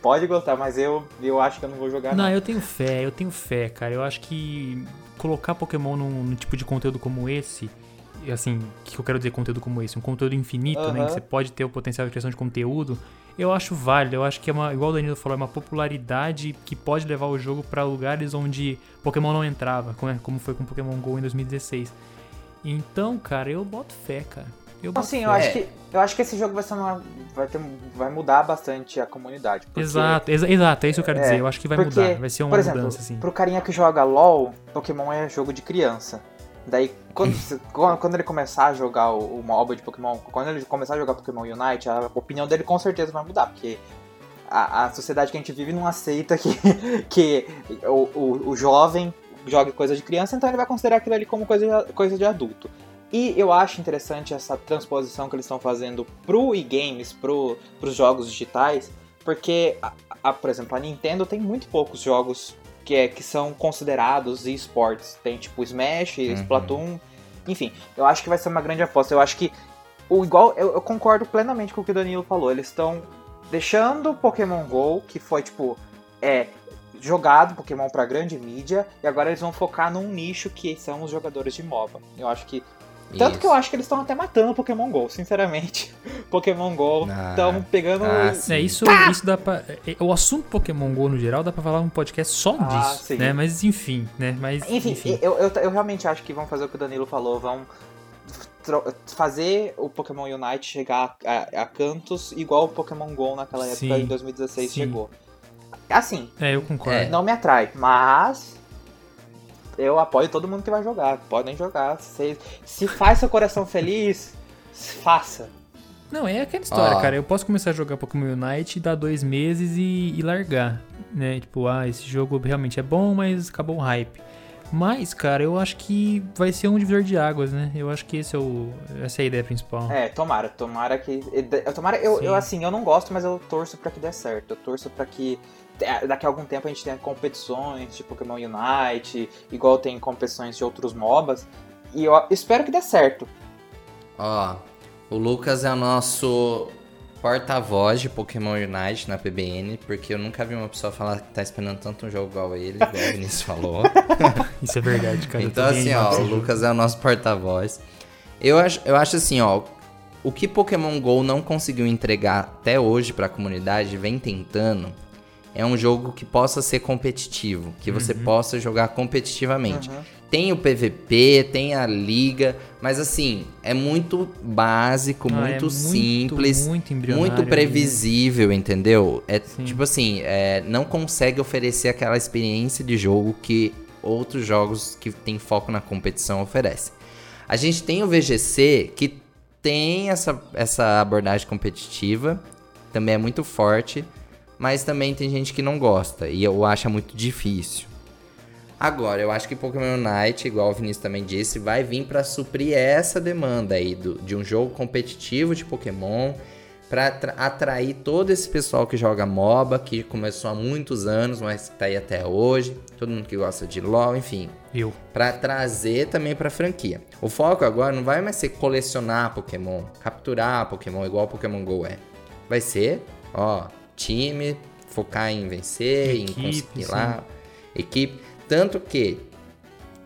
pode gostar, mas eu, eu acho que eu não vou jogar Não, não. eu tenho fé, eu tenho fé, cara. Eu acho que colocar Pokémon num, num tipo de conteúdo como esse, assim, o que eu quero dizer conteúdo como esse? Um conteúdo infinito, né? Aham. Que você pode ter o potencial de criação de conteúdo. Eu acho válido, eu acho que é uma, igual o Danilo falou, é uma popularidade que pode levar o jogo pra lugares onde Pokémon não entrava, como, é- como foi com Pokémon GO em 2016. Então, cara, eu boto fé, cara. Eu boto Assim, fé. eu acho, É. que, eu acho que esse jogo vai, ser uma, vai, ter, vai mudar bastante a comunidade. porque- Exato, exa- exato, é isso que eu quero É, dizer. Eu acho que vai porque, mudar, vai ser uma por exemplo, mudança, assim. Pro carinha que joga LOL, Pokémon é jogo de criança. Daí, quando, *laughs* quando ele começar a jogar o, o MOBA de Pokémon, quando ele começar a jogar Pokémon Unite, a opinião dele com certeza vai mudar, porque a, a sociedade que a gente vive não aceita que, *laughs* que o, o, o jovem jogue coisa de criança, então ele vai considerar aquilo ali como coisa, de- coisa de adulto. E eu acho interessante essa transposição que eles estão fazendo pro e-games, pro, pros jogos digitais, porque, a, a- por exemplo, a Nintendo tem muito poucos jogos que, é, que são considerados esportes. Tem tipo Smash, Splatoon, enfim. Eu acho que vai ser uma grande aposta. Eu acho que o igual, eu, eu concordo plenamente com o que o Danilo falou. Eles estão deixando Pokémon Go, que foi tipo é jogado Pokémon pra grande mídia, e agora eles vão focar num nicho que são os jogadores de MOBA. Eu acho que tanto que eu acho que eles estão até matando o Pokémon GO, sinceramente. *laughs* Pokémon GO Ah, estão pegando. ah, sim. É, isso, isso dá pra. é, O assunto Pokémon GO no geral dá pra falar um podcast só Ah, disso, sim. né? Mas enfim, né? Mas enfim, enfim. Eu, eu, eu realmente acho que vão fazer o que o Danilo falou, vão fazer o Pokémon Unite chegar a, a cantos igual o Pokémon GO naquela época Sim, em 2016 sim. chegou. Assim, É, eu concordo. É. não me atrai, mas eu apoio todo mundo que vai jogar. Podem jogar. Se, se faz seu coração feliz, faça. Não, é aquela história, Ó. cara. Eu posso começar a jogar Pokémon Unite, dar dois meses e, e largar, né? Tipo, ah, esse jogo realmente é bom, mas acabou o hype. Mas, cara, eu acho que vai ser um divisor de águas, né? Eu acho que esse é o, essa é a ideia principal. É, tomara, tomara que. eu- Tomara, eu, Sim. eu assim, eu não gosto, mas eu torço pra que dê certo. Eu torço pra que daqui a algum tempo a gente tenha competições de Pokémon Unite, igual tem competições de outros MOBAs. E eu espero que dê certo. Ó, o Lucas é o nosso porta-voz de Pokémon Unite na PBN, porque eu nunca vi uma pessoa falar que tá esperando tanto um jogo igual ele, igual o Vinícius falou. *laughs* Isso é verdade, cara. Então, assim, ó, o. Lucas é o nosso porta-voz. Eu acho, eu acho assim, ó, o que Pokémon GO não conseguiu entregar até hoje pra comunidade, vem tentando, é um jogo que possa ser competitivo, que você Uhum. possa jogar competitivamente. Uhum. Tem o PVP, tem a liga, mas assim, é muito básico, Ah, é muito, simples, muito embrionário muito ali, né? previsível, entendeu? É Sim. tipo assim, é, não consegue oferecer aquela experiência de jogo que outros jogos que tem foco na competição oferecem. A gente tem o VGC que tem essa, essa abordagem competitiva, também é muito forte, mas também tem gente que não gosta e eu acho muito difícil. Agora, eu acho que Pokémon Unite, igual o Vinícius também disse, vai vir pra suprir essa demanda aí do, de um jogo competitivo de Pokémon, pra atra- atrair todo esse pessoal que joga MOBA, que começou há muitos anos, mas tá aí até hoje, todo mundo que gosta de LoL, enfim, Eu. Pra trazer também pra franquia. O foco agora não vai mais ser colecionar Pokémon, capturar Pokémon igual Pokémon GO é. Vai ser, ó, time, focar em vencer, Equipe, em conseguir sim. lá, equipe. Tanto que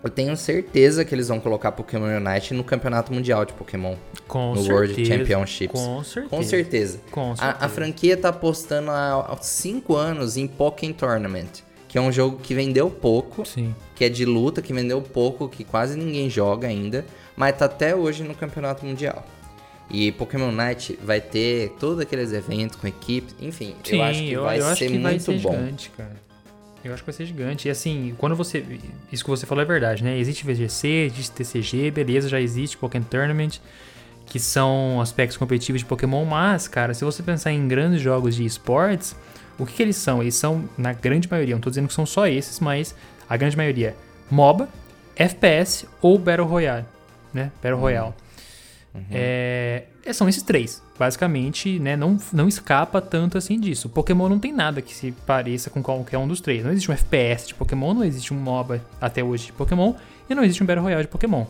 eu tenho certeza que eles vão colocar Pokémon Unite no campeonato mundial de Pokémon. Com No certeza. World Championships. Com certeza. Com certeza. Com certeza. A, a franquia tá apostando há 5 anos em Pokémon Tournament, que é um jogo que vendeu pouco, Sim. que é de luta, que vendeu pouco, que quase ninguém joga ainda, mas tá até hoje no campeonato mundial. E Pokémon Night vai ter todos aqueles eventos com equipes, enfim, Sim, eu acho que vai eu acho ser que vai muito ser bom. gigante, cara. Eu acho que vai ser gigante. E assim, quando você. Isso que você falou é verdade, né? Existe VGC, existe TCG, beleza, já existe Pokémon Tournament, que são aspectos competitivos de Pokémon, mas, cara, se você pensar em grandes jogos de esportes, o que, que eles são? Eles são, na grande maioria, não tô dizendo que são só esses, mas a grande maioria, MOBA, FPS ou Battle Royale, né? Battle Royale. Uhum. É, são esses três. Basicamente, né, não, não escapa tanto assim disso. Pokémon não tem nada que se pareça com qualquer um dos três. Não existe um FPS de Pokémon, não existe um MOBA até hoje de Pokémon, e não existe um Battle Royale de Pokémon.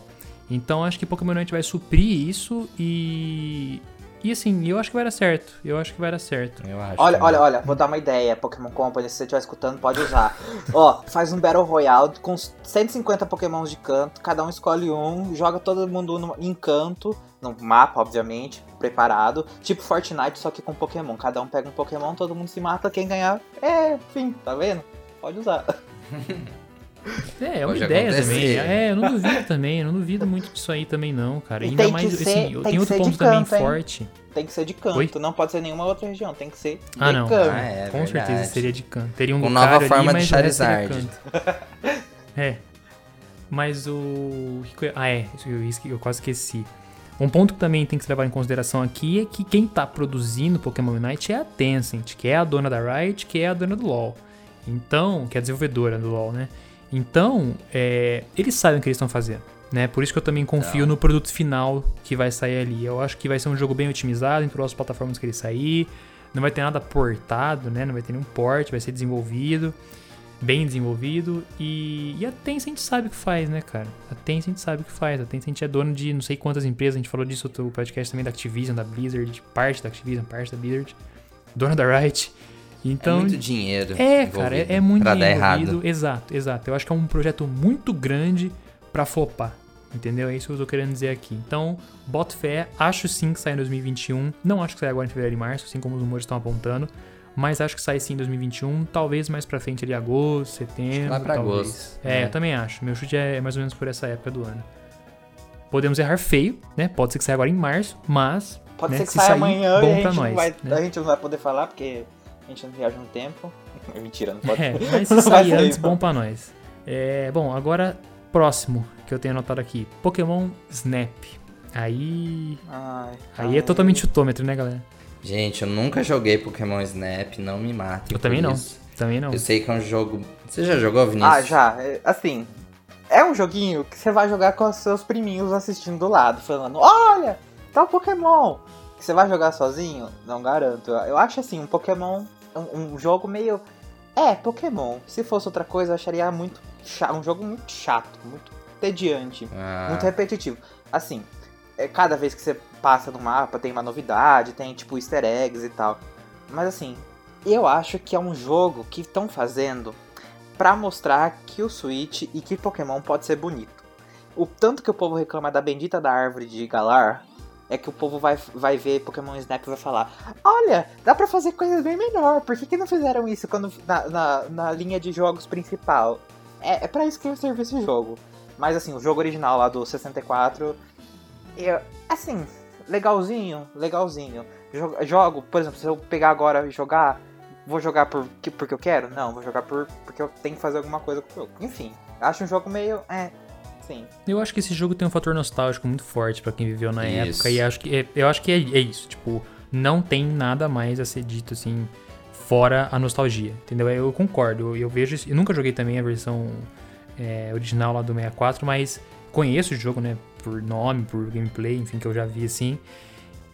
Então acho que Pokémon Night vai suprir isso e. E assim, eu acho que vai dar certo. Eu acho que vai dar certo. Eu acho. Olha, olha, olha, vou dar uma ideia, Pokémon Company, se você estiver escutando, pode usar. *laughs* Ó, faz um Battle Royale com 150 Pokémons de canto, cada um escolhe um, joga todo mundo no, em canto, no mapa, obviamente, preparado. Tipo Fortnite, só que com Pokémon. Cada um pega um Pokémon, todo mundo se mata, quem ganhar, é, enfim, tá vendo? Pode usar. *laughs* É, é uma Pode ideia acontecer. também. É, eu não duvido também. Eu não duvido muito disso aí também, não, cara. E Ainda tem mais, que ser- assim, tem outro ser de ponto também canto, hein? forte. Tem que ser de canto, Oi? não pode ser nenhuma outra região, tem que ser de Ah, não. canto. Ah, é, Com verdade. certeza seria de canto. Teria um Com nova ali, forma de Charizard. *laughs* é. Mas o. Ah, é. isso Eu, isso que eu quase esqueci. Um ponto que também tem que se levar em consideração aqui é que quem tá produzindo Pokémon Unite é a Tencent, que é a dona da Riot, que é a dona do LoL. Então, que é a desenvolvedora do LoL, né? Então, é, eles sabem o que eles estão fazendo, né? Por isso que eu também confio Então. no produto final que vai sair ali. Eu acho que vai ser um jogo bem otimizado em todas as plataformas que ele sair. Não vai ter nada portado, né? Não vai ter nenhum port, vai ser desenvolvido, bem desenvolvido. E, e a Tencent sabe o que faz, né, cara? A Tencent sabe o que faz. A Tencent é dona de não sei quantas empresas. A gente falou disso no podcast também da Activision, da Blizzard, parte da Activision, parte da Blizzard. Dona da Riot. Então, é muito dinheiro. é, cara, é, é muito pra dinheiro dar errado. envolvido. Exato, exato. Eu acho que é um projeto muito grande pra flopar. Entendeu? É isso que eu tô querendo dizer aqui. Então, boto fé, acho sim que sai em 2021. Não acho que sai agora em fevereiro e março, assim como os rumores estão apontando. Mas acho que sai sim em 2021. Talvez mais pra frente ali, agosto, setembro. Lá pra talvez. agosto, É, né? eu também acho. Meu chute é mais ou menos por essa época do ano. Podemos errar feio, né? Pode ser que saia agora em março, mas. Pode né, ser que se saia amanhã bom e a pra gente, nós, vai, né? a gente não vai poder falar porque a gente não viaja no tempo. *laughs* Mentira, não pode. É, *laughs* mas se sair antes, bom pra nós. É, bom, agora, próximo que eu tenho anotado aqui: Pokémon Snap. Aí. Ai, Aí é totalmente chutômetro, né, galera? Gente, eu nunca joguei Pokémon Snap, não me matem. Eu por também não. isso. Também não. Eu sei que é um jogo. Você já jogou, Vinícius? Ah, já. É, Assim, é um joguinho que você vai jogar com os seus priminhos assistindo do lado, falando: Olha, tá um Pokémon. Você vai jogar sozinho? Não garanto. Eu- acho assim, um Pokémon. Um, um jogo meio. É, Pokémon. Se fosse outra coisa, eu acharia muito chato. Um jogo muito chato, muito tediante. Ah, muito repetitivo. Assim, é, cada vez que você passa no mapa tem uma novidade, tem tipo easter eggs e tal. Mas assim, eu acho que é um jogo que estão fazendo pra mostrar que o Switch e que Pokémon pode ser bonito. O tanto que o povo reclama da bendita da árvore de Galar é que o povo vai, vai ver Pokémon Snap e vai falar: Olha, dá pra fazer coisas bem melhor, por que, que não fizeram isso quando, na, na, na linha de jogos principal? É, é pra isso que servir esse jogo. Mas assim, o jogo original lá do 64, eu, assim, legalzinho, legalzinho. Jo- Jogo, por exemplo, se eu pegar agora e jogar, vou jogar por, que- porque eu quero? Não, vou jogar por, porque eu tenho que fazer alguma coisa com o jogo. Enfim, acho um jogo meio. É, sim. Eu acho que esse jogo tem um fator nostálgico muito forte pra quem viveu na Isso. época. E acho que é, eu acho que é, é isso. Tipo, não tem nada mais a ser dito assim, fora a nostalgia. Entendeu? Eu concordo. Eu, eu vejo isso. Eu nunca joguei também a versão é, original lá do 64, mas conheço o jogo, né? Por nome, por gameplay, enfim, que eu já vi assim.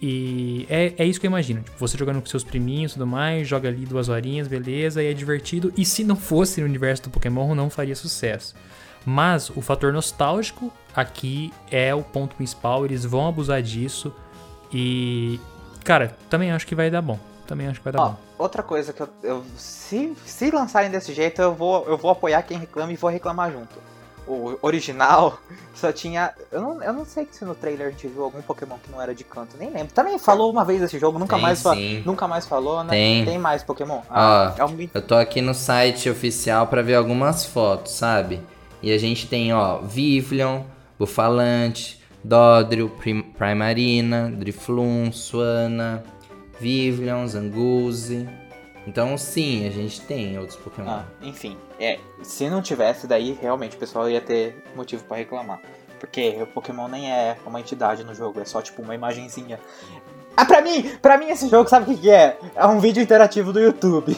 E é, é isso que eu imagino. Tipo, você jogando com seus priminhos e tudo mais, joga ali duas horinhas, beleza, e é divertido. E se não fosse no universo do Pokémon, não faria sucesso. Mas o fator nostálgico aqui é o ponto principal, eles vão abusar disso. E, cara, também acho que vai dar bom. Também acho que vai dar Ó, bom. outra coisa que eu. eu- se, se lançarem desse jeito, eu vou, eu vou apoiar quem reclama e vou reclamar junto. O original *laughs* só tinha. Eu não, eu não sei se no trailer a gente viu algum Pokémon que não era de canto, nem lembro. Também falou uma vez desse jogo, nunca Tem, mais fa-. Nunca mais falou, né? Tem. mais Pokémon? Ah, Ó, é um Eu tô aqui no site oficial pra ver algumas fotos, sabe? E a gente tem, ó, Vivlion, Bufalante, Dodrio, Prim Primarina, Drifloon, Suana, Vivlion, Zanguzi, Então, sim, a gente tem outros Pokémon. Ah, enfim, é, se não tivesse, daí realmente o pessoal ia ter motivo pra reclamar. Porque o Pokémon nem é uma entidade no jogo, é só tipo uma imagenzinha. Ah, pra mim, pra mim esse jogo, sabe o que, que é? É um vídeo interativo do YouTube.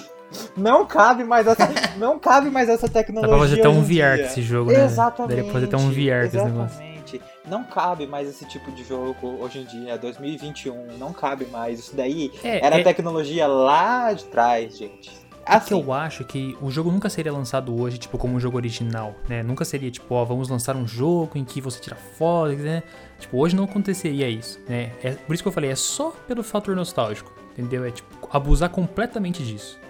Não cabe mais essa, não cabe mais essa Dá tecnologia. pra fazer até um VR com esse jogo, né? Exatamente. Daria pra fazer até um VR com esse negócio. Exatamente. Não cabe mais esse tipo de jogo hoje em dia, 2021. Não cabe mais. Isso daí É, era é- tecnologia lá de trás, gente. É que Assim, eu acho que o jogo nunca seria lançado hoje, tipo, como um jogo original, né? Nunca seria, tipo, ó, vamos lançar um jogo em que você tira fotos, né? Tipo, hoje não aconteceria isso, né? É, por isso que eu falei, é só pelo fator nostálgico, entendeu? É, tipo, abusar completamente disso.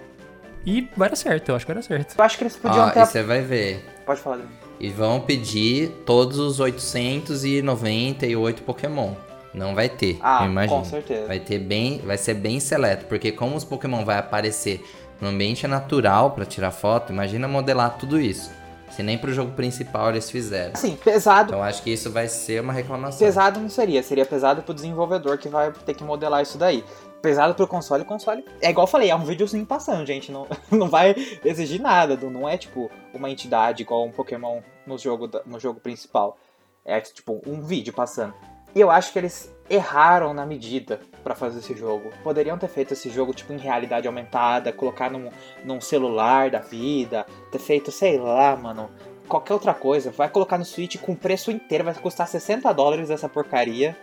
E vai dar certo, eu acho que vai dar certo. eu acho que eles podiam Ó, ter. e você vai ver. Pode falar, Dani. E vão pedir todos os 898 Pokémon. Não vai ter, Ah, eu imagino. com certeza. Vai ter bem, vai ser bem seleto, porque como os Pokémon vai aparecer no ambiente natural pra tirar foto, imagina modelar tudo isso. Se nem pro jogo principal eles fizeram. Assim, pesado. Então acho que isso vai ser uma reclamação. Pesado não seria, seria pesado pro desenvolvedor que vai ter que modelar isso daí. Pesado pro console, console. É igual eu falei, é um videozinho passando, gente. Não, *laughs* não vai exigir nada. Não é tipo uma entidade igual um Pokémon no jogo, no jogo principal. É tipo um vídeo passando. E eu acho que eles erraram na medida pra fazer esse jogo. Poderiam ter feito esse jogo tipo em realidade aumentada, colocar num, num celular da vida, ter feito, sei lá, mano, qualquer outra coisa. Vai colocar no Switch com preço inteiro, vai custar 60 dólares essa porcaria.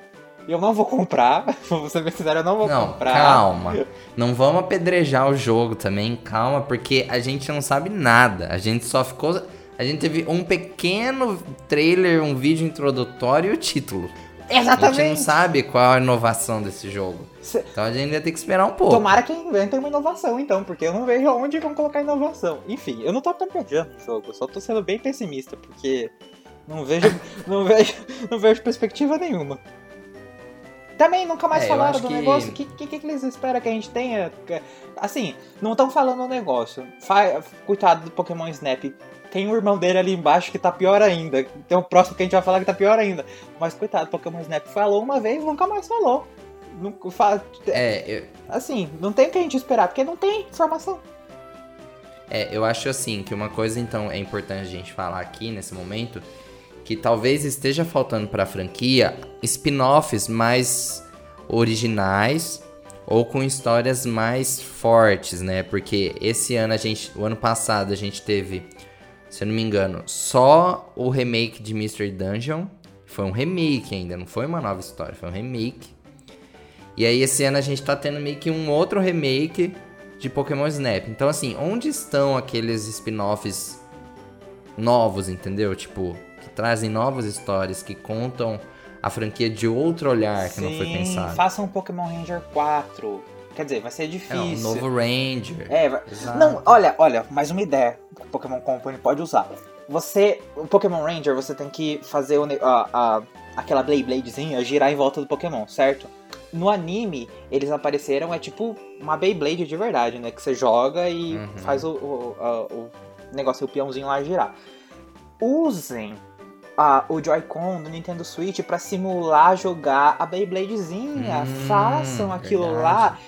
Eu não vou comprar. *laughs* Vou ser bem sincero, eu não vou Não, comprar. calma. Não vamos apedrejar o jogo também, calma, porque a gente não sabe nada. A gente só ficou. A gente teve um pequeno trailer, um vídeo introdutório e o título. A gente não Exatamente. sabe qual a inovação desse jogo. Se- Então a gente vai ter que esperar um pouco. Tomara que inventem uma inovação, então, porque eu não vejo onde vão colocar inovação. Enfim, eu não tô apedrejando o jogo, eu só tô sendo bem pessimista, porque não vejo, *laughs* não vejo, não vejo perspectiva nenhuma. Também nunca mais É, falaram do que- negócio. O que, que, que eles esperam que a gente tenha? Assim, não estão falando o negócio. Fa Coitado do Pokémon Snap. Tem o irmão dele ali embaixo que tá pior ainda. Tem o próximo que a gente vai falar que tá pior ainda. Mas coitado, Pokémon Snap falou uma vez e nunca mais falou. Nunca, fa- É, eu, Assim, não tem o que a gente esperar, porque não tem informação. é, eu acho assim que uma coisa então é importante a gente falar aqui nesse momento que talvez esteja faltando pra franquia spin-offs mais originais ou com histórias mais fortes, né? Porque esse ano a gente, o ano passado a gente teve, se eu não me engano, só o remake de Mystery Dungeon. Foi um remake ainda, não foi uma nova história, foi um remake. E aí esse ano a gente tá tendo meio que um outro remake de Pokémon Snap. Então assim, onde estão aqueles spin-offs novos, entendeu? Tipo, que trazem novas histórias, que contam a franquia de outro olhar que não foi Sim, pensado. Faça um Pokémon Ranger 4. Quer dizer, vai ser É, difícil. um novo Ranger. É, Exato. Não, olha, olha, mais uma ideia que o Pokémon Company pode usar. Você, o Pokémon Ranger, você tem que fazer o a, a- aquela Blade Bladezinha girar em volta do Pokémon, certo? No anime, eles apareceram, é tipo uma Beyblade de verdade, né? Que você joga e Uhum. faz o, o, a- o negócio, o peãozinho lá girar. Usem a- o Joy-Con do Nintendo Switch pra simular jogar a Beybladezinha. Hum, Façam aquilo verdade. lá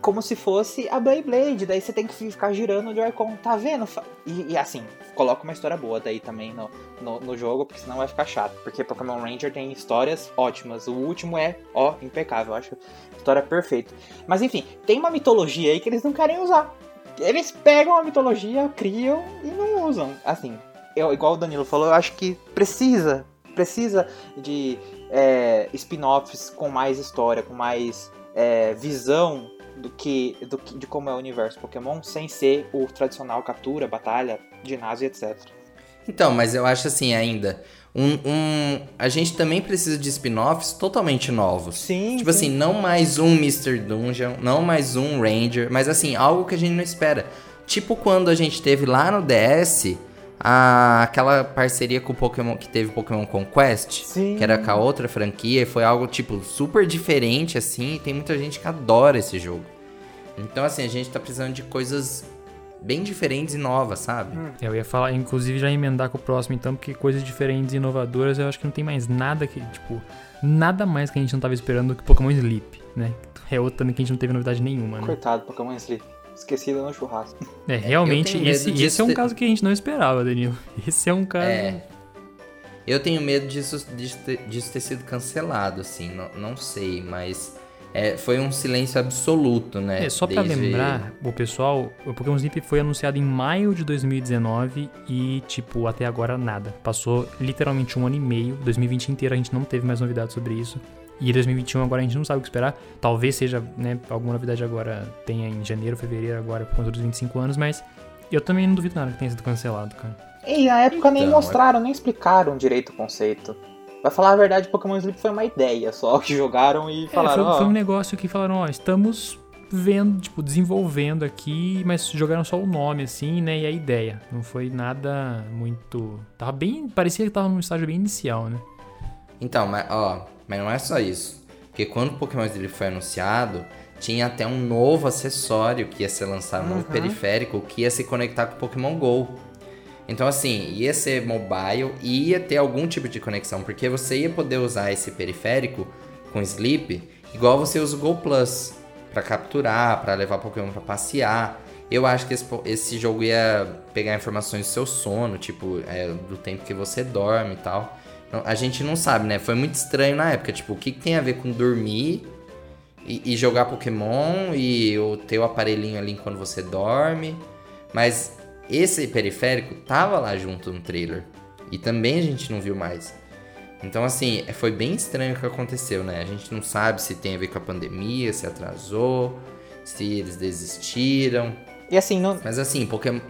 como se fosse a Beyblade. Daí você tem que ficar girando o Joy-Con, tá vendo? E, e assim, coloca uma história boa daí também no, no, no jogo, porque senão vai ficar chato. Porque Pokémon Ranger tem histórias ótimas. O último é, ó, impecável. Eu acho história perfeita. Mas enfim, tem uma mitologia aí que eles não querem usar. Eles pegam a mitologia, criam e não usam. Assim, eu, igual o Danilo falou, eu acho que precisa, precisa de é, spin-offs com mais história, com mais é, visão do que, do que de como é o universo Pokémon, sem ser o tradicional captura, batalha, ginásio, etc. Então, mas eu acho assim ainda. Um, um- a gente também precisa de spin-offs totalmente novos. Sim. Tipo assim, não mais um Mr. Dungeon, não mais um Ranger, mas assim, algo que a gente não espera. Tipo quando a gente teve lá no DS a- aquela parceria com o Pokémon que teve Pokémon Conquest, Sim. que era com a outra franquia, e foi algo tipo super diferente assim, e tem muita gente que adora esse jogo. Então assim, a gente tá precisando de coisas bem diferentes e novas, sabe? É, Eu ia falar, inclusive já emendar com o próximo então, porque coisas diferentes e inovadoras eu acho que não tem mais nada que, tipo, nada mais que a gente não tava esperando do que Pokémon Sleep, né? É outro também que a gente não teve novidade nenhuma, né? Coitado, Pokémon Sleep. Esquecida no churrasco. É, realmente, tenho medo esse, esse é um ter- caso que a gente não esperava, Danilo. *laughs* Esse é um caso. É. Eu tenho medo disso, disso, ter, disso ter sido cancelado, assim, não, não sei, mas é, foi um silêncio absoluto, né? É, só pra desde- lembrar, o pessoal, o Pokémon Sleep foi anunciado em maio de 2019 e, tipo, até agora nada. Passou literalmente um ano e meio, 2020 inteiro a gente não teve mais novidades sobre isso. E 2021 agora a gente não sabe o que esperar. Talvez seja, né, alguma novidade agora tenha em janeiro, fevereiro agora por conta dos 25 anos, mas eu também não duvido nada que tenha sido cancelado, cara. E na época nem Então, mostraram, nem explicaram direito o conceito. Pra falar a verdade, Pokémon Sleep foi uma ideia só *laughs* que jogaram e É, falaram, foi, ó, foi um negócio que falaram, ó, estamos vendo, tipo, desenvolvendo aqui, mas jogaram só o nome, assim, né, e a ideia. Não foi nada muito... Tava bem... Parecia que tava num estágio bem inicial, né? Então, mas, ó, mas não é só isso. Porque quando o Pokémon Sleep foi anunciado, tinha até um novo acessório que ia ser lançado, um novo Uhum. periférico que ia se conectar com o Pokémon GO. Então, assim, ia ser mobile e ia ter algum tipo de conexão, porque você ia poder usar esse periférico com Sleep igual você usa o Go Plus pra capturar, pra levar Pokémon pra passear. Eu acho que esse, esse jogo ia pegar informações do seu sono, tipo, é, do tempo que você dorme e tal. Então, a gente não sabe, né? Foi muito estranho na época. Tipo, o que, que tem a ver com dormir e, e jogar Pokémon e o teu aparelhinho ali quando você dorme? Mas esse periférico tava lá junto no trailer. E também a gente não viu mais. Então, assim, foi bem estranho o que aconteceu, né? A gente não sabe se tem a ver com a pandemia, se atrasou, se eles desistiram. E assim, não, Mas assim, Pokémon,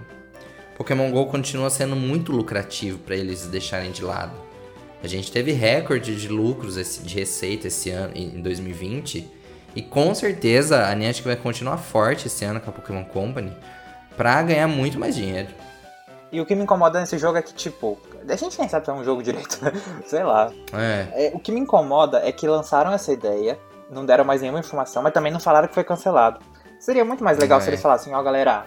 Pokémon GO continua sendo muito lucrativo para eles deixarem de lado. A gente teve recorde de lucros esse- de receita esse ano, em 2020. E com certeza a Niantic vai continuar forte esse ano com a Pokémon Company pra ganhar muito mais dinheiro. E o que me incomoda nesse jogo é que, tipo, a gente nem sabe se é um jogo direito, né? *laughs* Sei lá. É, É, o que me incomoda é que lançaram essa ideia, não deram mais nenhuma informação, mas também não falaram que foi cancelado. Seria muito mais legal É. se eles falassem, ó, galera,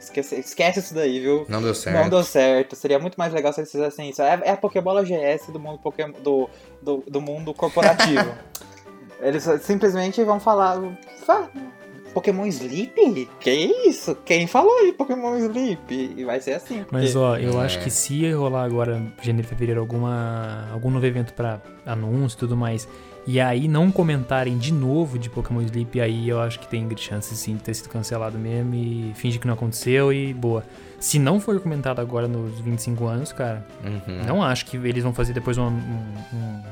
esquece, esquece isso daí, viu? não deu certo. Não deu certo. Seria muito mais legal se eles fizessem isso. É, é a Pokébola GS do mundo, Pokémon, do, do, do mundo corporativo. *laughs* eles simplesmente vão falar. "Fá, Pokémon Sleep? Que isso? Quem falou de Pokémon Sleep? E vai ser assim. porque- Mas, ó, eu É. acho que se rolar agora, janeiro, fevereiro, alguma, algum novo evento pra anúncio e tudo mais, e aí não comentarem de novo de Pokémon Sleep, aí eu acho que tem chance, sim, de ter sido cancelado mesmo e finge que não aconteceu e boa. Se não for comentado agora nos 25 anos, cara, Uhum. não acho que eles vão fazer depois um, um,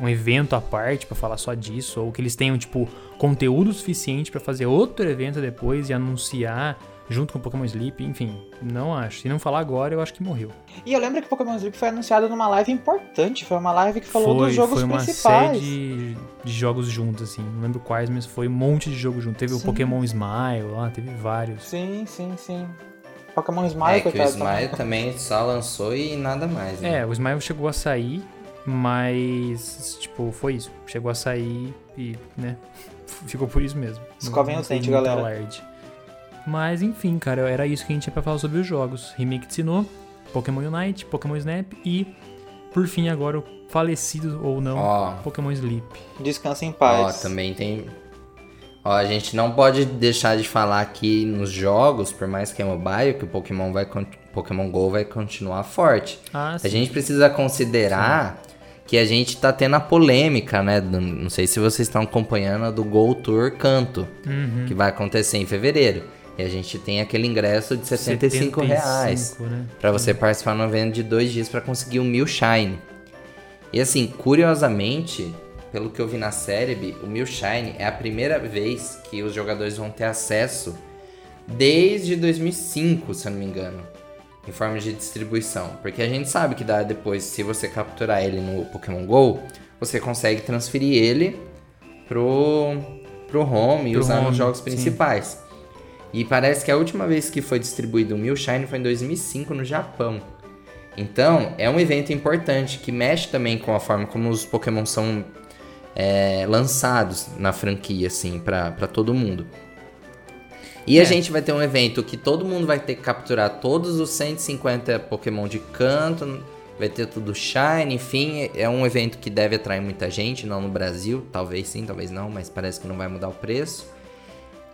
um- evento à parte pra falar só disso, ou que eles tenham, tipo, conteúdo suficiente pra fazer outro evento depois e anunciar junto com o Pokémon Sleep, enfim, não acho. Se não falar agora, eu acho que morreu. E eu lembro que Pokémon Sleep foi anunciado numa live importante. Foi uma live que falou foi, dos jogos foi uma principais. série de, de jogos juntos, assim, não lembro quais, mas foi um monte de jogo junto. Teve o Sim. Pokémon Smile lá, teve vários. Sim, sim, sim. Pokémon Smile, É que o coitado, Smile também só lançou e nada mais, né? É, o Smile chegou a sair, mas, tipo, foi isso. Chegou a sair e, né, *laughs* ficou por isso mesmo. Escovem o dente, galera. alarde. Mas, enfim, cara, era isso que a gente tinha pra falar sobre os jogos. Remake de Sinnoh, Pokémon Unite, Pokémon Snap e, por fim, agora o falecido ou não, Ó, Pokémon Sleep. Descansa em Ó, paz. também tem. Ó, a gente não pode deixar de falar aqui nos jogos, por mais que é mobile, que o Pokémon vai Pokémon Go vai continuar forte. Ah, A sim. gente precisa considerar que a gente tá tendo a polêmica, né? do- não sei se vocês estão acompanhando a do Go Tour Canto, Uhum. que vai acontecer em fevereiro. E a gente tem aquele ingresso de 75 reais. 75, né? Pra você participar no evento de dois dias pra conseguir o Mil Shine. E assim, curiosamente, pelo que eu vi na série, o Mil Shine é a primeira vez que os jogadores vão ter acesso desde 2005, se eu não me engano, em forma de distribuição. Porque a gente sabe que dá depois, se você capturar ele no Pokémon GO, você consegue transferir ele pro, pro home e Pro usar home, nos jogos sim. E parece que a última vez que foi distribuído o Mil Shine foi em 2005 no Japão. Então, é um evento importante que mexe também com a forma como os Pokémon são é, lançados na franquia, assim, pra todo mundo. E É. a gente vai ter um evento que todo mundo vai ter que capturar todos os 150 Pokémon de canto, vai ter tudo Shine, enfim, é um evento que deve atrair muita gente, não no Brasil, talvez sim, talvez não, mas parece que não vai mudar o preço.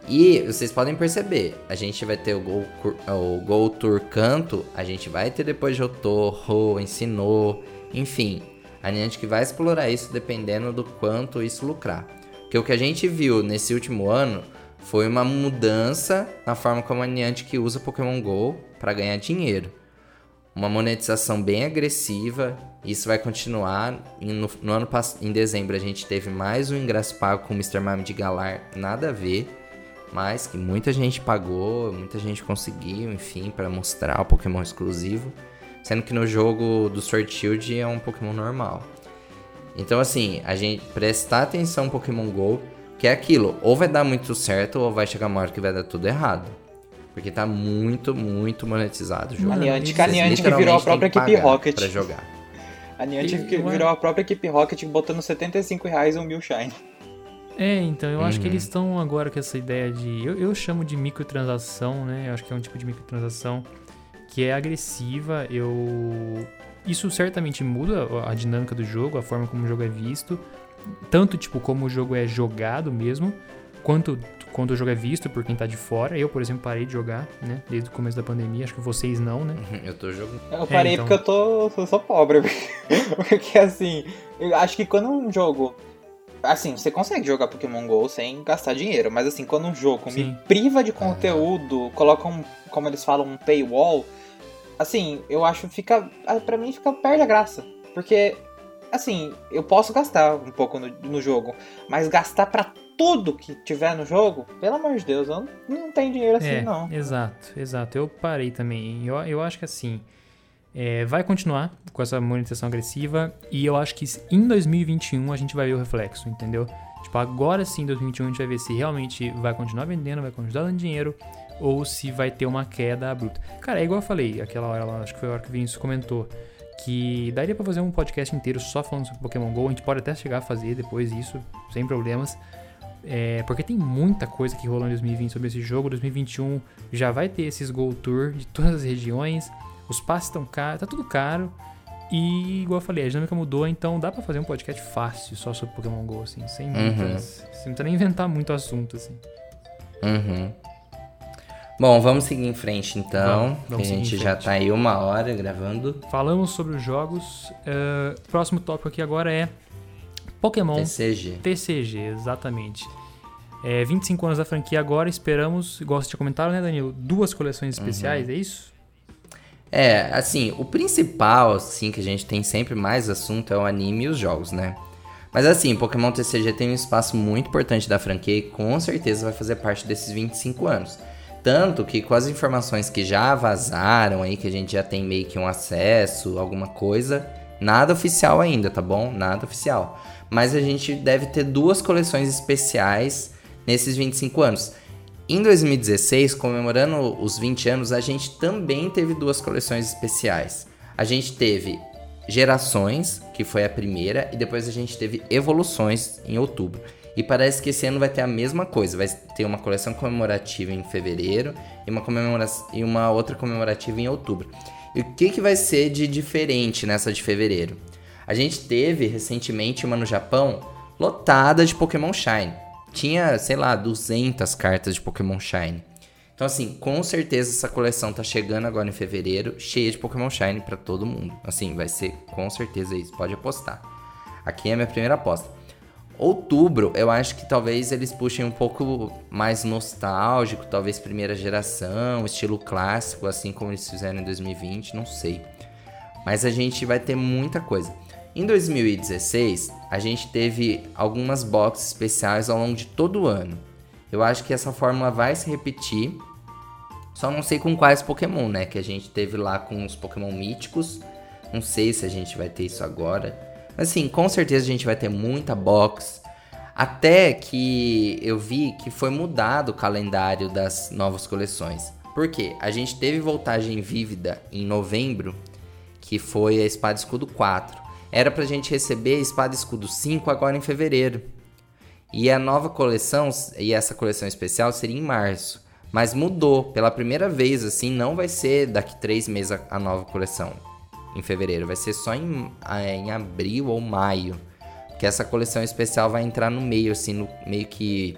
E vocês podem perceber, a gente vai ter o Gol, o Gol Tour Canto, a gente vai ter depois Jotô, Ensinou, enfim. A Niantic vai explorar isso dependendo do quanto isso lucrar. Porque o que a gente viu nesse último ano foi uma mudança na forma como a Niantic usa Pokémon GO para ganhar dinheiro. Uma monetização bem agressiva, isso vai continuar. No, no ano em dezembro a gente teve mais um ingresso pago com o Mr. Mime de Galar, nada a ver, mas que muita gente pagou, muita gente conseguiu, enfim, para mostrar o Pokémon exclusivo, sendo que no jogo do Sword Shield é um Pokémon normal. Então assim, a gente prestar atenção no Pokémon GO que é aquilo, ou vai dar muito certo, ou vai chegar uma hora que vai dar tudo errado. Porque tá muito, muito monetizado o jogo. A Niantic, a Niantic virou a própria equipe Rocket. Pra jogar. A Niantic e, virou a própria equipe Rocket botando 75 reais um mil shine. É, então, eu uhum. acho que eles estão agora com essa ideia de. Eu, eu chamo de microtransação, né? Eu acho que é um tipo de microtransação que é agressiva. Eu. Isso certamente muda a dinâmica do jogo, a forma como o jogo é visto tanto tipo como o jogo é jogado mesmo, quanto quando o jogo é visto por quem tá de fora. Eu, por exemplo, parei de jogar, né? Desde o começo da pandemia. Acho que vocês não, né? Uhum, eu tô jogando. Eu parei é, então... porque eu tô. Eu sou pobre. *laughs* porque assim, eu acho que quando um jogo. Assim, você consegue jogar Pokémon GO sem gastar dinheiro, mas assim, quando um jogo Sim. me priva de conteúdo, coloca um, como eles falam, um paywall, assim, eu acho que fica. Pra mim fica perde a graça. Porque assim, eu posso gastar um pouco no, no jogo, mas gastar para tudo que tiver no jogo, pelo amor de Deus, eu não, não tenho dinheiro assim, é, não. Exato, exato. Eu parei também. Eu, eu acho que assim. É, vai continuar com essa monetização agressiva e eu acho que em 2021 a gente vai ver o reflexo, entendeu? Tipo, agora sim, em 2021 a gente vai ver se realmente vai continuar vendendo, vai continuar dando dinheiro ou se vai ter uma queda bruta. Cara, é igual eu falei aquela hora lá, acho que foi a hora que o Vinícius comentou que daria para fazer um podcast inteiro só falando sobre Pokémon GO. A gente pode até chegar a fazer depois isso, sem problemas. É, porque tem muita coisa que rolou em 2020 sobre esse jogo. 2021 já vai ter esses Go Tour de todas as regiões. Os passes estão caros, tá tudo caro. E, igual eu falei, a dinâmica mudou, então dá para fazer um podcast fácil só sobre Pokémon GO, assim, sem uhum. muitas. Você não precisa nem inventar muito assunto, assim. Uhum. Bom, vamos seguir em frente então. Vamos, vamos a gente já tá aí uma hora gravando. Falamos sobre os jogos. Uh, próximo tópico aqui agora é Pokémon TCG. TCG, exatamente. É, 25 anos da franquia agora, esperamos, igual você tinha comentado, né, Danilo? Duas coleções especiais, uhum. é isso? É, assim, o principal, assim, que a gente tem sempre mais assunto é o anime e os jogos, né? Mas assim, Pokémon TCG tem um espaço muito importante da franquia e com certeza vai fazer parte desses 25 anos. Tanto que com as informações que já vazaram aí, que a gente já tem meio que um acesso, alguma coisa, nada oficial ainda, tá bom? Nada oficial. Mas a gente deve ter duas coleções especiais nesses 25 anos. Em 2016, comemorando os 20 anos, a gente também teve duas coleções especiais. A gente teve Gerações, que foi a primeira, e depois a gente teve Evoluções em outubro. E parece que esse ano vai ter a mesma coisa. Vai ter uma coleção comemorativa em fevereiro e uma, comemora e uma outra comemorativa em outubro. E o que, que vai ser de diferente nessa de fevereiro? A gente teve recentemente uma no Japão lotada de Pokémon Shine. Tinha, sei lá, 200 cartas de Pokémon Shine. Então, assim, com certeza essa coleção tá chegando agora em fevereiro, cheia de Pokémon Shine para todo mundo. Assim, vai ser com certeza isso, pode apostar. Aqui é a minha primeira aposta. Outubro, eu acho que talvez eles puxem um pouco mais nostálgico, talvez primeira geração, estilo clássico, assim como eles fizeram em 2020, não sei. Mas a gente vai ter muita coisa. Em 2016, a gente teve algumas boxes especiais ao longo de todo o ano. Eu acho que essa fórmula vai se repetir, só não sei com quais Pokémon, né? Que a gente teve lá com os Pokémon míticos. Não sei se a gente vai ter isso agora. Assim, com certeza a gente vai ter muita box. Até que eu vi que foi mudado o calendário das novas coleções. Por quê? A gente teve voltagem vívida em novembro, que foi a Espada Escudo 4. Era pra gente receber Espada Escudo 5 agora em fevereiro. E a nova coleção, e essa coleção especial seria em março. Mas mudou. Pela primeira vez, assim, não vai ser daqui três meses a, nova coleção em fevereiro, vai ser só em, em abril ou maio. Que essa coleção especial vai entrar no meio, assim, no meio que.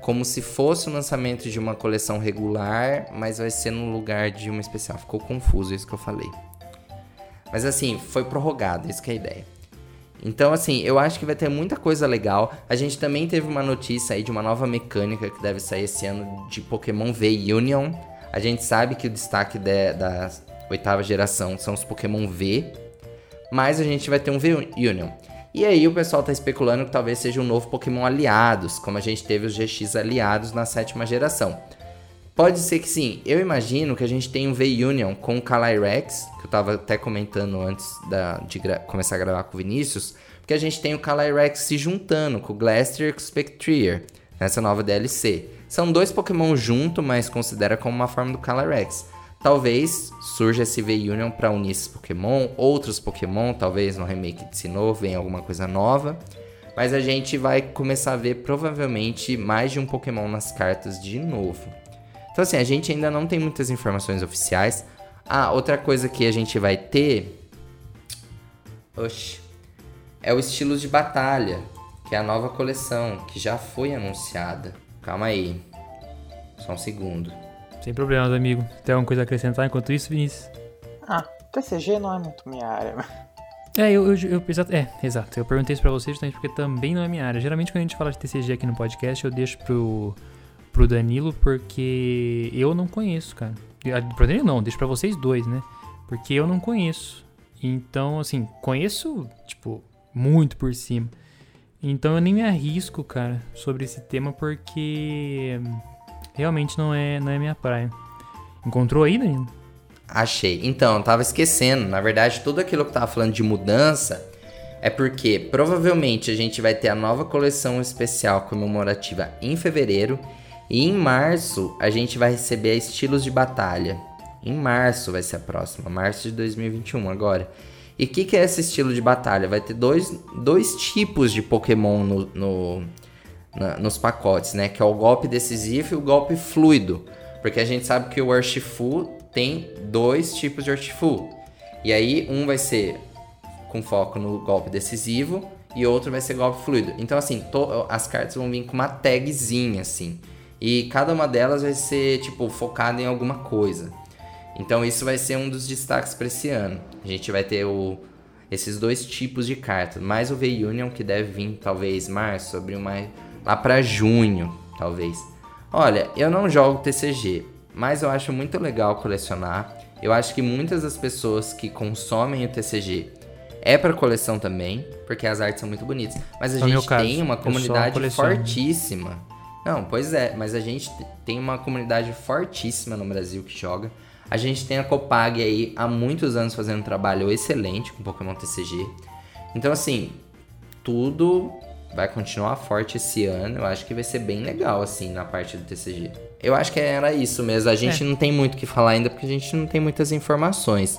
como se fosse o lançamento de uma coleção regular, mas vai ser no lugar de uma especial. Ficou confuso isso que eu falei. Mas assim, foi prorrogado, isso que é a ideia. Então, assim, eu acho que vai ter muita coisa legal. A gente também teve uma notícia aí de uma nova mecânica que deve sair esse ano de Pokémon V Union. A gente sabe que o destaque de, da oitava geração são os Pokémon V, mas a gente vai ter um V Union. E aí o pessoal tá especulando que talvez seja um novo Pokémon aliados, como a gente teve os GX aliados na sétima geração. Pode ser que sim. Eu imagino que a gente tem um V-Union com o Calyrex, que eu tava até comentando antes da, de começar a gravar com o Vinícius, porque a gente tem o Calyrex se juntando com o Glastrier e o Spectrier nessa nova DLC. São dois Pokémon juntos, mas considera como uma forma do Calyrex. Talvez surja esse V-Union para unir esses Pokémon, outros Pokémon, talvez no remake de Sinnoh venha alguma coisa nova. Mas a gente vai começar a ver provavelmente mais de um Pokémon nas cartas de novo. Então, assim, a gente ainda não tem muitas informações oficiais. Ah, outra coisa que a gente vai ter. Oxi. É o estilo de batalha, que é a nova coleção, que já foi anunciada. Calma aí. Só um segundo. Sem problemas, amigo. Tem alguma coisa a acrescentar enquanto isso, Vinícius? Ah, TCG não é muito minha área. É, eu, eu, eu, é, exato. Eu perguntei isso pra vocês justamente porque também não é minha área. Geralmente quando a gente fala de TCG aqui no podcast, eu deixo pro pro Danilo porque eu não conheço, cara. Ah, pro Danilo não, deixa pra vocês dois, né? Porque eu não conheço. Então, assim, conheço, tipo, muito por cima. Então eu nem me arrisco, cara, sobre esse tema porque realmente não é, não é minha praia. Encontrou aí, Danilo? Achei. Então, eu tava esquecendo. Na verdade, tudo aquilo que eu tava falando de mudança é porque provavelmente a gente vai ter a nova coleção especial comemorativa em fevereiro e em março a gente vai receber estilos de batalha. Em março vai ser a próxima, março de 2021 agora. E o que, que é esse estilo de batalha? Vai ter dois, dois tipos de Pokémon no, no na, nos pacotes, né? Que é o golpe decisivo e o golpe fluido. Porque a gente sabe que o Urshifu tem dois tipos de Urshifu. E aí um vai ser com foco no golpe decisivo e outro vai ser golpe fluido. Então assim, as cartas vão vir com uma tagzinha assim. E cada uma delas vai ser, tipo, focada em alguma coisa. Então isso vai ser um dos destaques para esse ano. A gente vai ter o, esses dois tipos de cartas. Mais o V-Union, que deve vir talvez março, abril, maio, lá para junho, talvez. Olha, eu não jogo TCG, mas eu acho muito legal colecionar. Eu acho que muitas das pessoas que consomem o TCG é para coleção também, porque as artes são muito bonitas. Mas a no gente tem uma comunidade fortíssima não, pois é, mas a gente tem uma comunidade fortíssima no Brasil que joga. A gente tem a Copag aí há muitos anos fazendo um trabalho excelente com Pokémon TCG. Então, assim, tudo vai continuar forte esse ano. Eu acho que vai ser bem legal, assim, na parte do TCG. Eu acho que era isso mesmo. A gente é. não tem muito o que falar ainda porque a gente não tem muitas informações.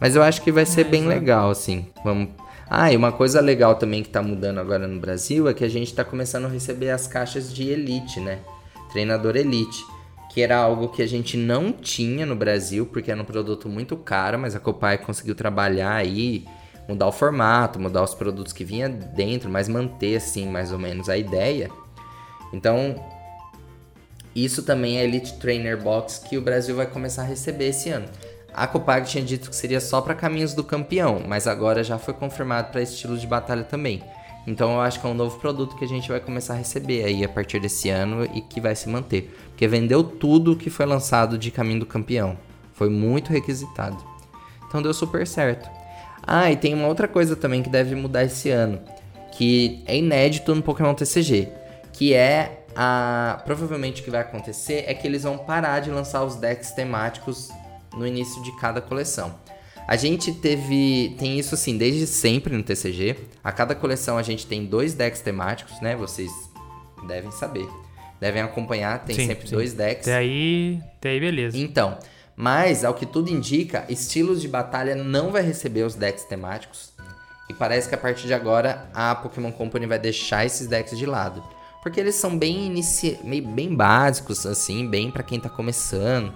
Mas eu acho que vai ser é, bem exatamente. legal, assim. Vamos ah, e uma coisa legal também que tá mudando agora no Brasil é que a gente tá começando a receber as caixas de Elite, né? Treinador Elite. Que era algo que a gente não tinha no Brasil, porque era um produto muito caro, mas a Copai conseguiu trabalhar aí, mudar o formato, mudar os produtos que vinha dentro, mas manter assim mais ou menos a ideia. Então, isso também é Elite Trainer Box que o Brasil vai começar a receber esse ano. A Copag tinha dito que seria só para caminhos do campeão, mas agora já foi confirmado para estilos de batalha também. Então eu acho que é um novo produto que a gente vai começar a receber aí a partir desse ano e que vai se manter. Porque vendeu tudo que foi lançado de caminho do campeão. Foi muito requisitado. Então deu super certo. Ah, e tem uma outra coisa também que deve mudar esse ano, que é inédito no Pokémon TCG, que é a provavelmente o que vai acontecer é que eles vão parar de lançar os decks temáticos no início de cada coleção. A gente teve. Tem isso assim, desde sempre no TCG. A cada coleção a gente tem dois decks temáticos, né? Vocês devem saber. Devem acompanhar, tem sim, sempre sim. dois decks. Até aí, até aí, beleza. Então, mas ao que tudo indica, estilos de batalha não vai receber os decks temáticos. E parece que a partir de agora a Pokémon Company vai deixar esses decks de lado. Porque eles são bem, inici... bem básicos, assim, bem para quem tá começando.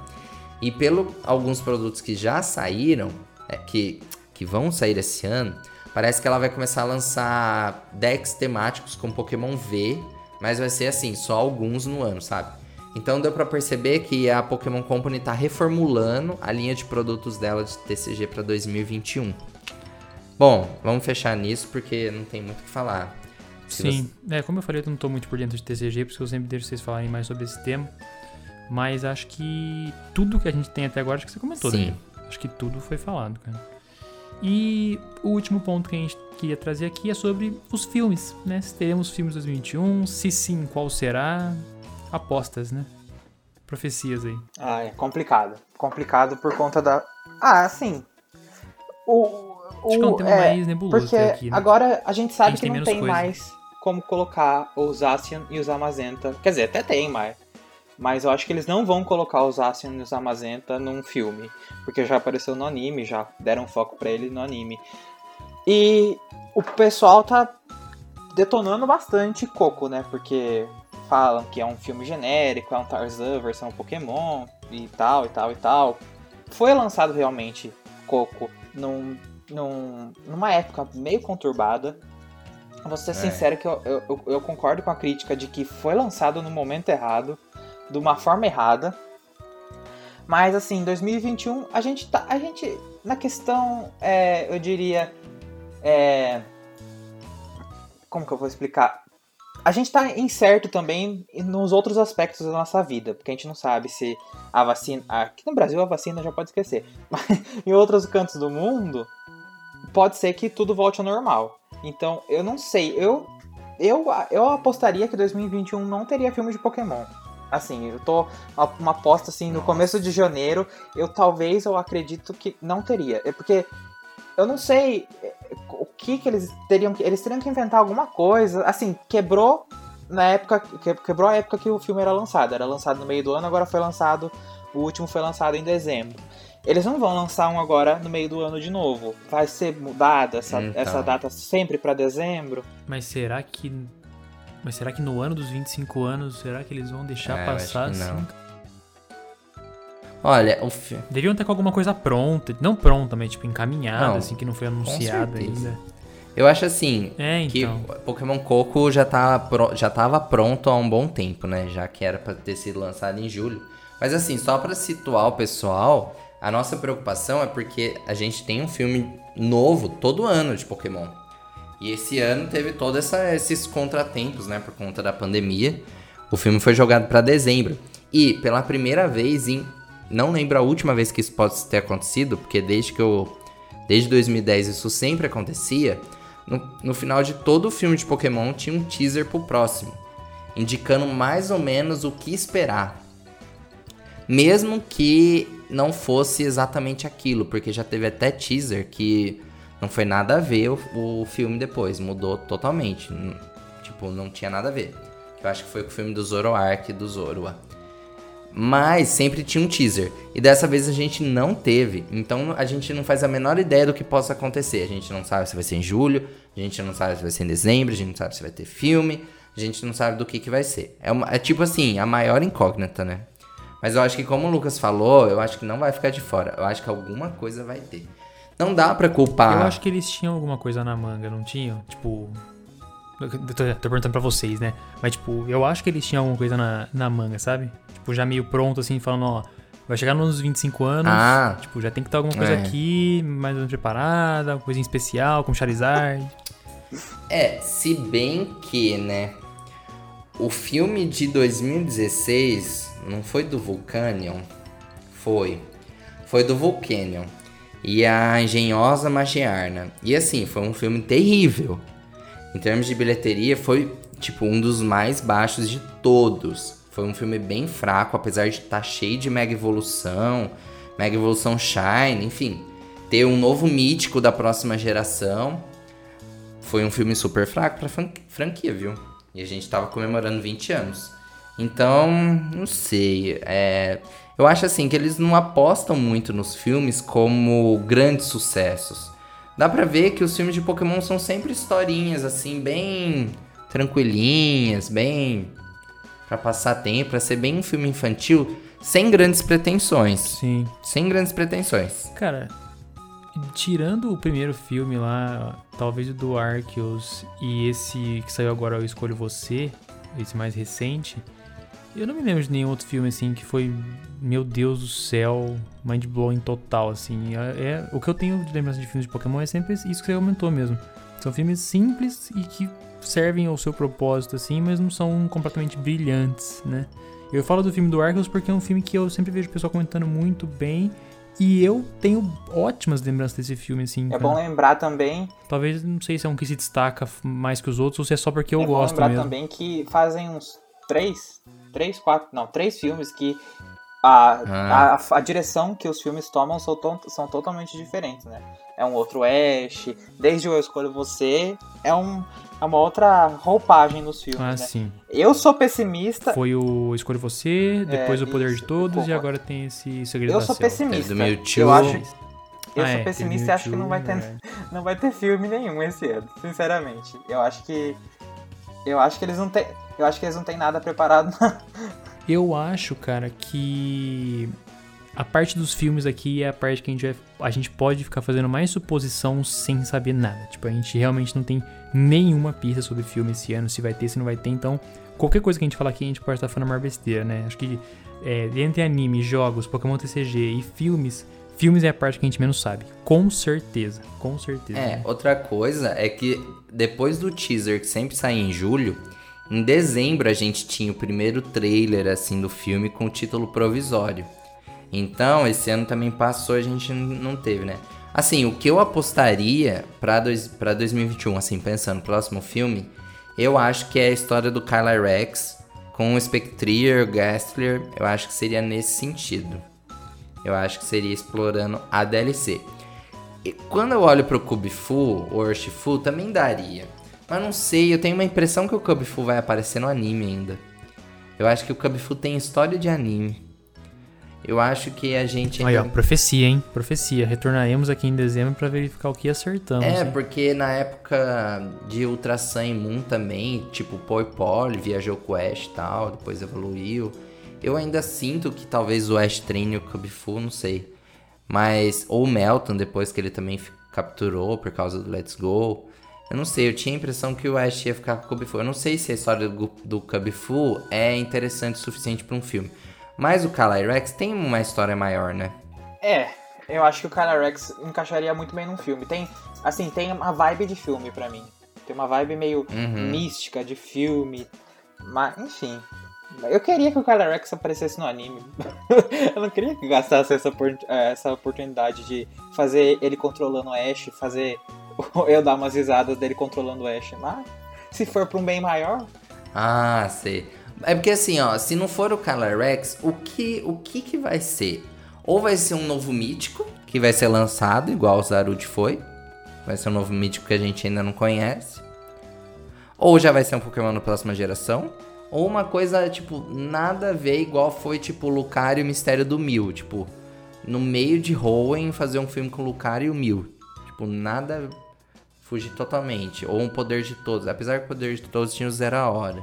E pelo alguns produtos que já saíram, é, que, que vão sair esse ano, parece que ela vai começar a lançar decks temáticos com Pokémon V, Mas vai ser assim, só alguns no ano, sabe? Então deu para perceber que a Pokémon Company tá reformulando a linha de produtos dela de TCG para 2021. Bom, vamos fechar nisso porque não tem muito o que falar. Se Sim, você... é, como eu falei, eu não tô muito por dentro de TCG, por isso eu sempre deixo vocês falarem mais sobre esse tema. Mas acho que tudo que a gente tem até agora, acho que você comentou, Sim. Né? Acho que tudo foi falado, cara. E o último ponto que a gente queria trazer aqui é sobre os filmes, né? Se teremos filmes 2021, se sim, qual será? Apostas, né? Profecias aí. Ah, é complicado. Complicado por conta da. Ah, assim. O. Acho que é um tema é, mais nebuloso porque aqui, né? agora a gente sabe a gente que tem não tem coisa. mais como colocar os Zacian e os Amazenta. Quer dizer, até tem, mas mas eu acho que eles não vão colocar os Asian e os Amazenta num filme, porque já apareceu no anime, já deram foco para ele no anime. E o pessoal tá detonando bastante Coco, né? Porque falam que é um filme genérico, é um Tarzan versão Pokémon e tal e tal e tal. Foi lançado realmente Coco num, num, numa época meio conturbada. Vou ser é. sincero que eu, eu, eu, concordo com a crítica de que foi lançado no momento errado de uma forma errada. Mas assim, 2021 a gente tá. A gente. Na questão, é, eu diria. É, como que eu vou explicar? A gente tá incerto também nos outros aspectos da nossa vida, porque a gente não sabe se a vacina. Aqui no Brasil a vacina já pode esquecer. *laughs* Mas em outros cantos do mundo, pode ser que tudo volte ao normal. Então, eu não sei. Eu, eu, eu apostaria que 2021 não teria filme de Pokémon. Assim, eu tô uma aposta assim no começo de janeiro, eu talvez eu acredito que não teria. É porque eu não sei é, o que que eles teriam que eles teriam que inventar alguma coisa, assim, quebrou na época quebrou a época que o filme era lançado, era lançado no meio do ano, agora foi lançado, o último foi lançado em dezembro. Eles não vão lançar um agora no meio do ano de novo. Vai ser mudada essa, então. essa data sempre para dezembro. Mas será que mas será que no ano dos 25 anos, será que eles vão deixar é, passar assim? Olha, o filme. Deviam ter com alguma coisa pronta. Não pronta, mas tipo encaminhada, não, assim, que não foi anunciada ainda. Eu acho assim é, então. que Pokémon Coco já, tá, já tava pronto há um bom tempo, né? Já que era pra ter sido lançado em julho. Mas assim, só para situar o pessoal, a nossa preocupação é porque a gente tem um filme novo todo ano de Pokémon. E esse ano teve todos esses contratempos, né, por conta da pandemia. O filme foi jogado para dezembro. E pela primeira vez em não lembro a última vez que isso pode ter acontecido, porque desde que eu desde 2010 isso sempre acontecia. No, no final de todo o filme de Pokémon tinha um teaser pro próximo, indicando mais ou menos o que esperar. Mesmo que não fosse exatamente aquilo, porque já teve até teaser que não foi nada a ver o, o filme depois, mudou totalmente. Tipo, não tinha nada a ver. Eu acho que foi com o filme do Zoroark do Zoroa. Mas sempre tinha um teaser. E dessa vez a gente não teve. Então a gente não faz a menor ideia do que possa acontecer. A gente não sabe se vai ser em julho, a gente não sabe se vai ser em dezembro, a gente não sabe se vai ter filme, a gente não sabe do que, que vai ser. É, uma, é tipo assim, a maior incógnita, né? Mas eu acho que como o Lucas falou, eu acho que não vai ficar de fora. Eu acho que alguma coisa vai ter. Não dá pra culpar. Eu acho que eles tinham alguma coisa na manga, não tinham? Tipo. Tô, tô perguntando pra vocês, né? Mas, tipo, eu acho que eles tinham alguma coisa na, na manga, sabe? Tipo, já meio pronto, assim, falando, ó. Vai chegar nos 25 anos. Ah, tipo, já tem que ter alguma coisa é. aqui, mais ou menos preparada, coisa especial, com Charizard. *laughs* É, se bem que, né? O filme de 2016 não foi do Vulcanion? Foi. Foi do Vulcanion e a engenhosa Magiarna. E assim, foi um filme terrível. Em termos de bilheteria, foi tipo um dos mais baixos de todos. Foi um filme bem fraco, apesar de estar tá cheio de mega evolução, mega evolução Shine, enfim, ter um novo mítico da próxima geração. Foi um filme super fraco pra franquia, viu? E a gente tava comemorando 20 anos. Então, não sei. É, eu acho assim que eles não apostam muito nos filmes como grandes sucessos. Dá pra ver que os filmes de Pokémon são sempre historinhas assim, bem tranquilinhas, bem para passar tempo, para ser bem um filme infantil, sem grandes pretensões. Sim. Sem grandes pretensões. Cara, tirando o primeiro filme lá, talvez o do Arceus e esse que saiu agora Eu Escolho Você, esse mais recente, eu não me lembro de nenhum outro filme assim que foi, meu Deus do céu, mind blowing total assim. É, é o que eu tenho de lembrança de filmes de Pokémon é sempre isso que você comentou mesmo. São filmes simples e que servem ao seu propósito assim, mas não são completamente brilhantes, né? Eu falo do filme do Arceus porque é um filme que eu sempre vejo o pessoal comentando muito bem e eu tenho ótimas lembranças desse filme, assim. É cara. bom lembrar também. Talvez, não sei se é um que se destaca mais que os outros ou se é só porque eu é gosto bom lembrar mesmo. também que fazem uns três, três, quatro, não, três filmes que a, Ah. a, a direção que os filmes tomam são, to- são totalmente diferentes, né? É um outro Ash, desde o Eu Escolho Você, é, um, é uma outra roupagem nos filmes, Ah, né? sim. Eu sou pessimista, Foi o Escolha Você, depois o Poder isso, de Todos e agora tem esse Segredo eu da sou Selva. pessimista. É do Mewtwo. Eu acho, eu Ah, sou é, pessimista e acho que não vai ter *laughs* é. não vai ter filme nenhum esse ano, sinceramente. Eu acho que eu acho que eles não têm, eu acho que eles não têm nada preparado. Eu acho, cara, que a parte dos filmes aqui é a parte que a gente, vai, a gente pode ficar fazendo mais suposição sem saber nada. Tipo, a gente realmente não tem nenhuma pista sobre filme esse ano, se vai ter, se não vai ter. Então, qualquer coisa que a gente falar aqui, a gente pode estar falando a maior besteira, né? Acho que é, entre anime, jogos, Pokémon TCG e filmes, filmes é a parte que a gente menos sabe. Com certeza, com certeza. É, né? outra coisa é que depois do teaser que sempre sai em julho, em dezembro a gente tinha o primeiro trailer assim do filme com o título provisório. Então, esse ano também passou, a gente não teve, né? Assim, o que eu apostaria pra, dois, pra 2021, assim, pensando no próximo filme, eu acho que é a história do Kyla Rex com o Spectrier, Gastlier, eu acho que seria nesse sentido. Eu acho que seria explorando a DLC. E quando eu olho pro Kubifu, Urshifu, também daria. Mas não sei, eu tenho uma impressão que o Kubifu vai aparecer no anime ainda. Eu acho que o Kubifu tem história de anime. Eu acho que a gente Aí, ó, profecia, hein? Profecia. Retornaremos aqui em dezembro pra verificar o que acertamos. É, hein? porque na época de Ultra Sun e Moon também, tipo, Poi Poli viajou com o Ash e tal, depois evoluiu. Eu ainda sinto que talvez o Ash treine o Kubifu, não sei. Mas, ou o Melton, depois que ele também capturou por causa do Let's Go. Eu não sei, eu tinha a impressão que o Ash ia ficar com o Kubifu. Eu não sei se a história do, do Kubifu é interessante o suficiente pra um filme. Mas o Calyrex tem uma história maior, né? É, eu acho que o Kyla Rex encaixaria muito bem num filme. Tem, assim, tem uma vibe de filme pra mim. Tem uma vibe meio Uhum. mística de filme. Mas, enfim. Eu queria que o Kyla Rex aparecesse no anime. *laughs* eu não queria que gastasse essa, eh, essa oportunidade de fazer ele controlando o Ash, fazer *laughs* eu dar umas risadas dele controlando o Ash. Mas, se for pra um bem maior, Ah, sei. É porque assim, ó, se não for o Calyrex, o que, o que que vai ser? Ou vai ser um novo mítico, que vai ser lançado, igual o Zarud foi. Vai ser um novo mítico que a gente ainda não conhece. Ou já vai ser um Pokémon na próxima geração. Ou uma coisa, tipo, nada a ver, igual foi, tipo, Lucario e o Mistério do Mil. Tipo, no meio de Hoenn, fazer um filme com Lucario e o Mil. Tipo, nada fugir totalmente. Ou um Poder de Todos. Apesar que o Poder de Todos tinha o Zero a Hora.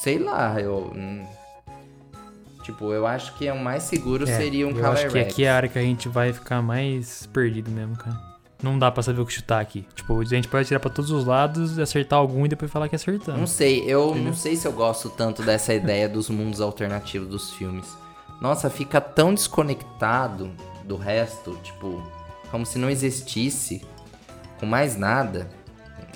Sei lá, eu... hum, Tipo, eu acho que é o mais seguro É, seria um eu acho que Calyrex. aqui é a área que a gente vai ficar mais perdido mesmo, cara. Não dá pra saber o que chutar aqui. Tipo, a gente pode tirar pra todos os lados, acertar algum e depois falar que Não acertamos. sei, eu não sei se eu gosto tanto dessa ideia dos mundos alternativos dos filmes. Nossa, fica tão desconectado do resto, tipo, como se não existisse com mais nada.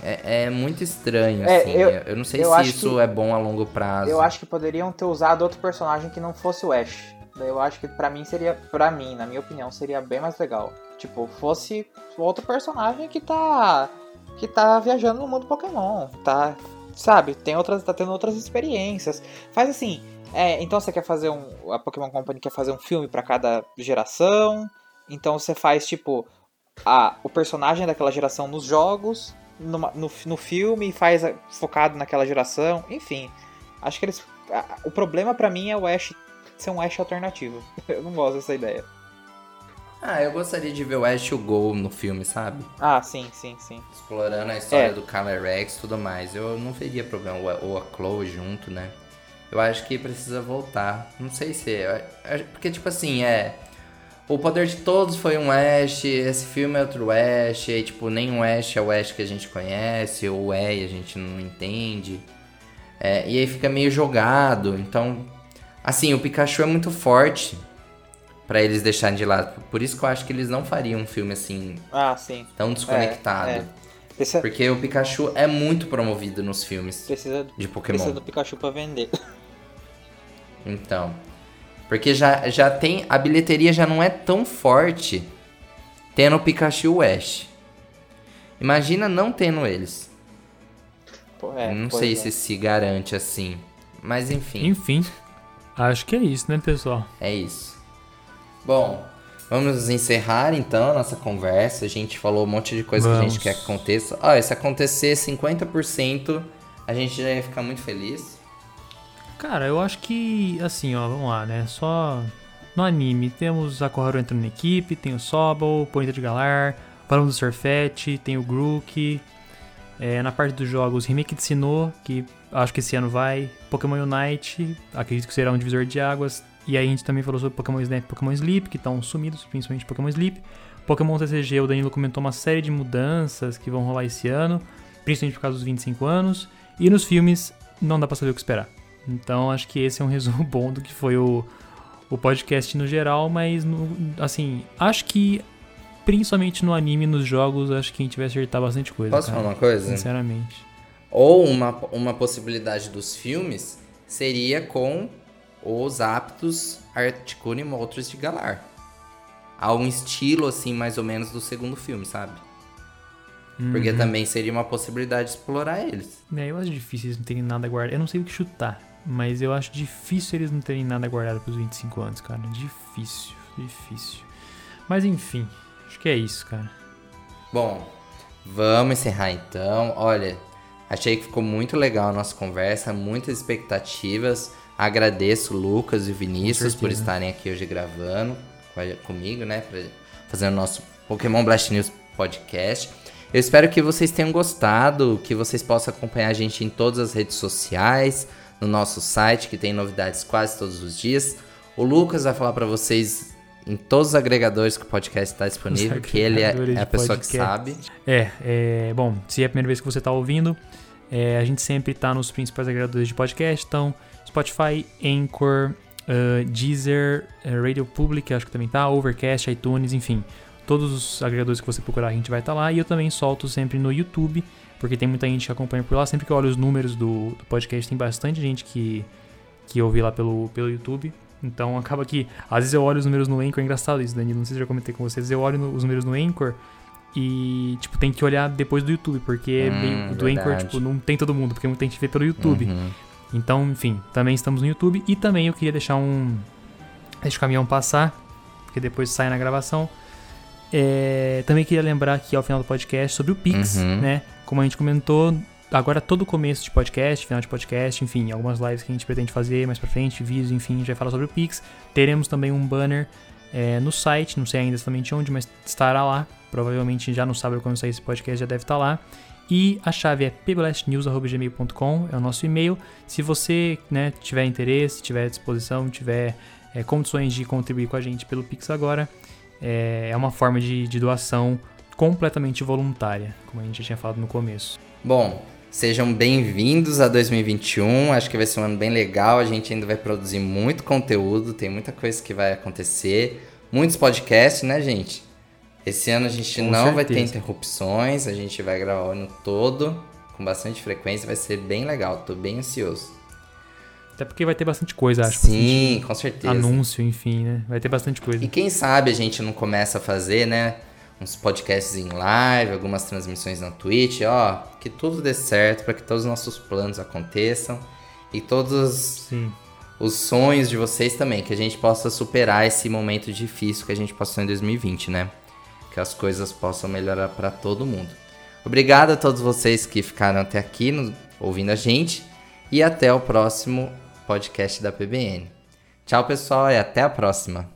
É, é muito estranho, É, assim. eu- Eu, não sei eu se isso que- é bom a longo prazo. eu acho que poderiam ter usado outro personagem que não fosse o Ash. Eu acho que pra mim seria, pra mim, na minha opinião, seria bem mais legal. Tipo, fosse outro personagem que tá que tá viajando no mundo Pokémon, tá, sabe, tem outras, tá tendo outras experiências. Faz assim, é, então você quer fazer um, a Pokémon Company quer fazer um filme pra cada geração, então você faz tipo a, o personagem daquela geração nos jogos, numa- no, no filme faz a- focado naquela geração, enfim. Acho que eles. a- o problema pra mim é o Ash ser um Ash alternativo. *laughs* Eu não gosto dessa ideia. Ah, eu gostaria de ver o Ash e o Gol no filme, sabe? Ah, sim, sim, sim. Explorando a história É. do Calyrex e tudo mais. Eu não veria problema, ou- a Chloe junto, né? Eu acho que precisa voltar. Não sei se. é- Porque, tipo assim, é. O Poder de Todos foi um Ash, esse filme é outro Ash, e tipo, nem o Ash é o Ash que a gente conhece, ou é e a gente não entende. É, e aí fica meio jogado. Então, assim, o Pikachu é muito forte para eles deixarem de lado. Por isso que eu acho que eles não fariam um filme assim Ah, sim. tão desconectado. É, é. Precisa, Porque o Pikachu é muito promovido nos filmes precisa, de Pokémon. precisa do Pikachu pra vender. Então. Porque já, já tem. A bilheteria já não é tão forte tendo o Pikachu Ash. Imagina não tendo eles. Pô, é, não sei é. se se garante assim. Mas enfim, Enfim, acho que é isso, né, pessoal? é isso. Bom, vamos encerrar então a nossa conversa. A gente falou um monte de coisa que a gente Vamos. quer que aconteça. Olha, se acontecer 50%, a gente já ia ficar muito feliz. Cara, eu acho que, assim, ó, vamos lá, né? Só no anime temos a Koharu entrando na equipe, tem o Sobol, o de Galar, o Balão do Surfete, tem o Grook. É, na parte dos jogos, remake de Sinnoh, que acho que esse ano vai. Pokémon Unite, acredito que será um divisor de águas. E aí a gente também falou sobre Pokémon Snap e Pokémon Sleep, que estão sumidos, principalmente Pokémon Sleep. Pokémon TCG, o Danilo comentou uma série de mudanças que vão rolar esse ano, principalmente por causa dos 25 anos. E nos filmes, não dá pra saber o que esperar. Então acho que esse é um *laughs* resumo bom do que foi o, o podcast no geral, mas no- assim, acho que principalmente no anime nos jogos, acho que a gente vai acertar bastante coisa. Posso cara, falar uma coisa? Sinceramente. Ou uma, uma possibilidade dos filmes seria com os aptos Articuno e Moltres de Galar. Há um estilo, assim, mais ou menos do segundo filme, sabe? Porque Uhum. também seria uma possibilidade de explorar eles. É, eu acho difícil eles não terem nada guardado. Eu não sei o que chutar, mas eu acho difícil eles não terem nada guardado pros 25 anos, cara. Difícil, difícil. Mas enfim, acho que é isso, cara. Bom, vamos encerrar então. Olha, achei que ficou muito legal a nossa conversa, muitas expectativas. Agradeço o Lucas e o Vinícius por estarem aqui hoje gravando comigo, né? Pra, fazendo o nosso Pokémon Blast News podcast. Eu espero que vocês tenham gostado, que vocês possam acompanhar a gente em todas as redes sociais, no nosso site, que tem novidades quase todos os dias. O Lucas vai falar pra vocês em todos os agregadores que o podcast está disponível, que ele é, é a pessoa que podcast. sabe. É, é, bom, se é a primeira vez que você tá ouvindo, é, a gente sempre tá nos principais agregadores de podcast, então Spotify, Anchor, uh, Deezer, uh, Radio Public, acho que também tá, Overcast, iTunes, enfim. Todos os agregadores que você procurar a gente vai estar lá. E eu também solto sempre no YouTube, porque tem muita gente que acompanha por lá. Sempre que eu olho os números do, do podcast, tem bastante gente que, que ouve lá pelo, pelo YouTube. Então acaba que, às vezes eu olho os números no Anchor, é engraçado isso, Danilo, não sei se já comentei com vocês, eu olho no- os números no Anchor e, tipo, tem que olhar depois do YouTube, porque Hum, meio- do Anchor, verdade. tipo, não tem todo mundo, porque muita gente vê pelo YouTube. Uhum. Então, enfim, também estamos no YouTube e também eu queria deixar um. Deixa o caminhão passar, porque depois sai na gravação. É, também queria lembrar aqui ao final do podcast sobre o Pix, Uhum. né? Como a gente comentou, agora todo começo de podcast, final de podcast, enfim, algumas lives que a gente pretende fazer mais pra frente, vídeos, enfim, a gente vai falar sobre o Pix. Teremos também um banner é, no site, não sei ainda exatamente onde, mas estará lá. Provavelmente já no sábado, quando sair esse podcast, já deve estar lá. E a chave é pblastnews.gmail.com, é o nosso e-mail. Se você né, tiver interesse, tiver disposição, tiver é, condições de contribuir com a gente pelo Pix agora, é, é uma forma de, de doação completamente voluntária, como a gente tinha falado no começo. Bom, sejam bem-vindos a 2021. Acho que vai ser um ano bem legal. A gente ainda vai produzir muito conteúdo, tem muita coisa que vai acontecer. Muitos podcasts, né, gente? Esse ano a gente Com não vai ter certeza. interrupções, a gente vai gravar o ano todo com bastante frequência, vai ser bem legal. Tô bem ansioso. Até porque vai ter bastante coisa, acho. Sim, com certeza. Anúncio, enfim, né? Vai ter bastante coisa. E quem sabe a gente não começa a fazer, né? Uns podcasts em live, algumas transmissões na Twitch, ó, que tudo dê certo para que todos os nossos planos aconteçam e todos Sim. os sonhos de vocês também, que a gente possa superar esse momento difícil que a gente passou em 2020, né? Que as coisas possam melhorar para todo mundo. Obrigado a todos vocês que ficaram até aqui no- ouvindo a gente e até o próximo podcast da PBN. Tchau, pessoal, e até a próxima.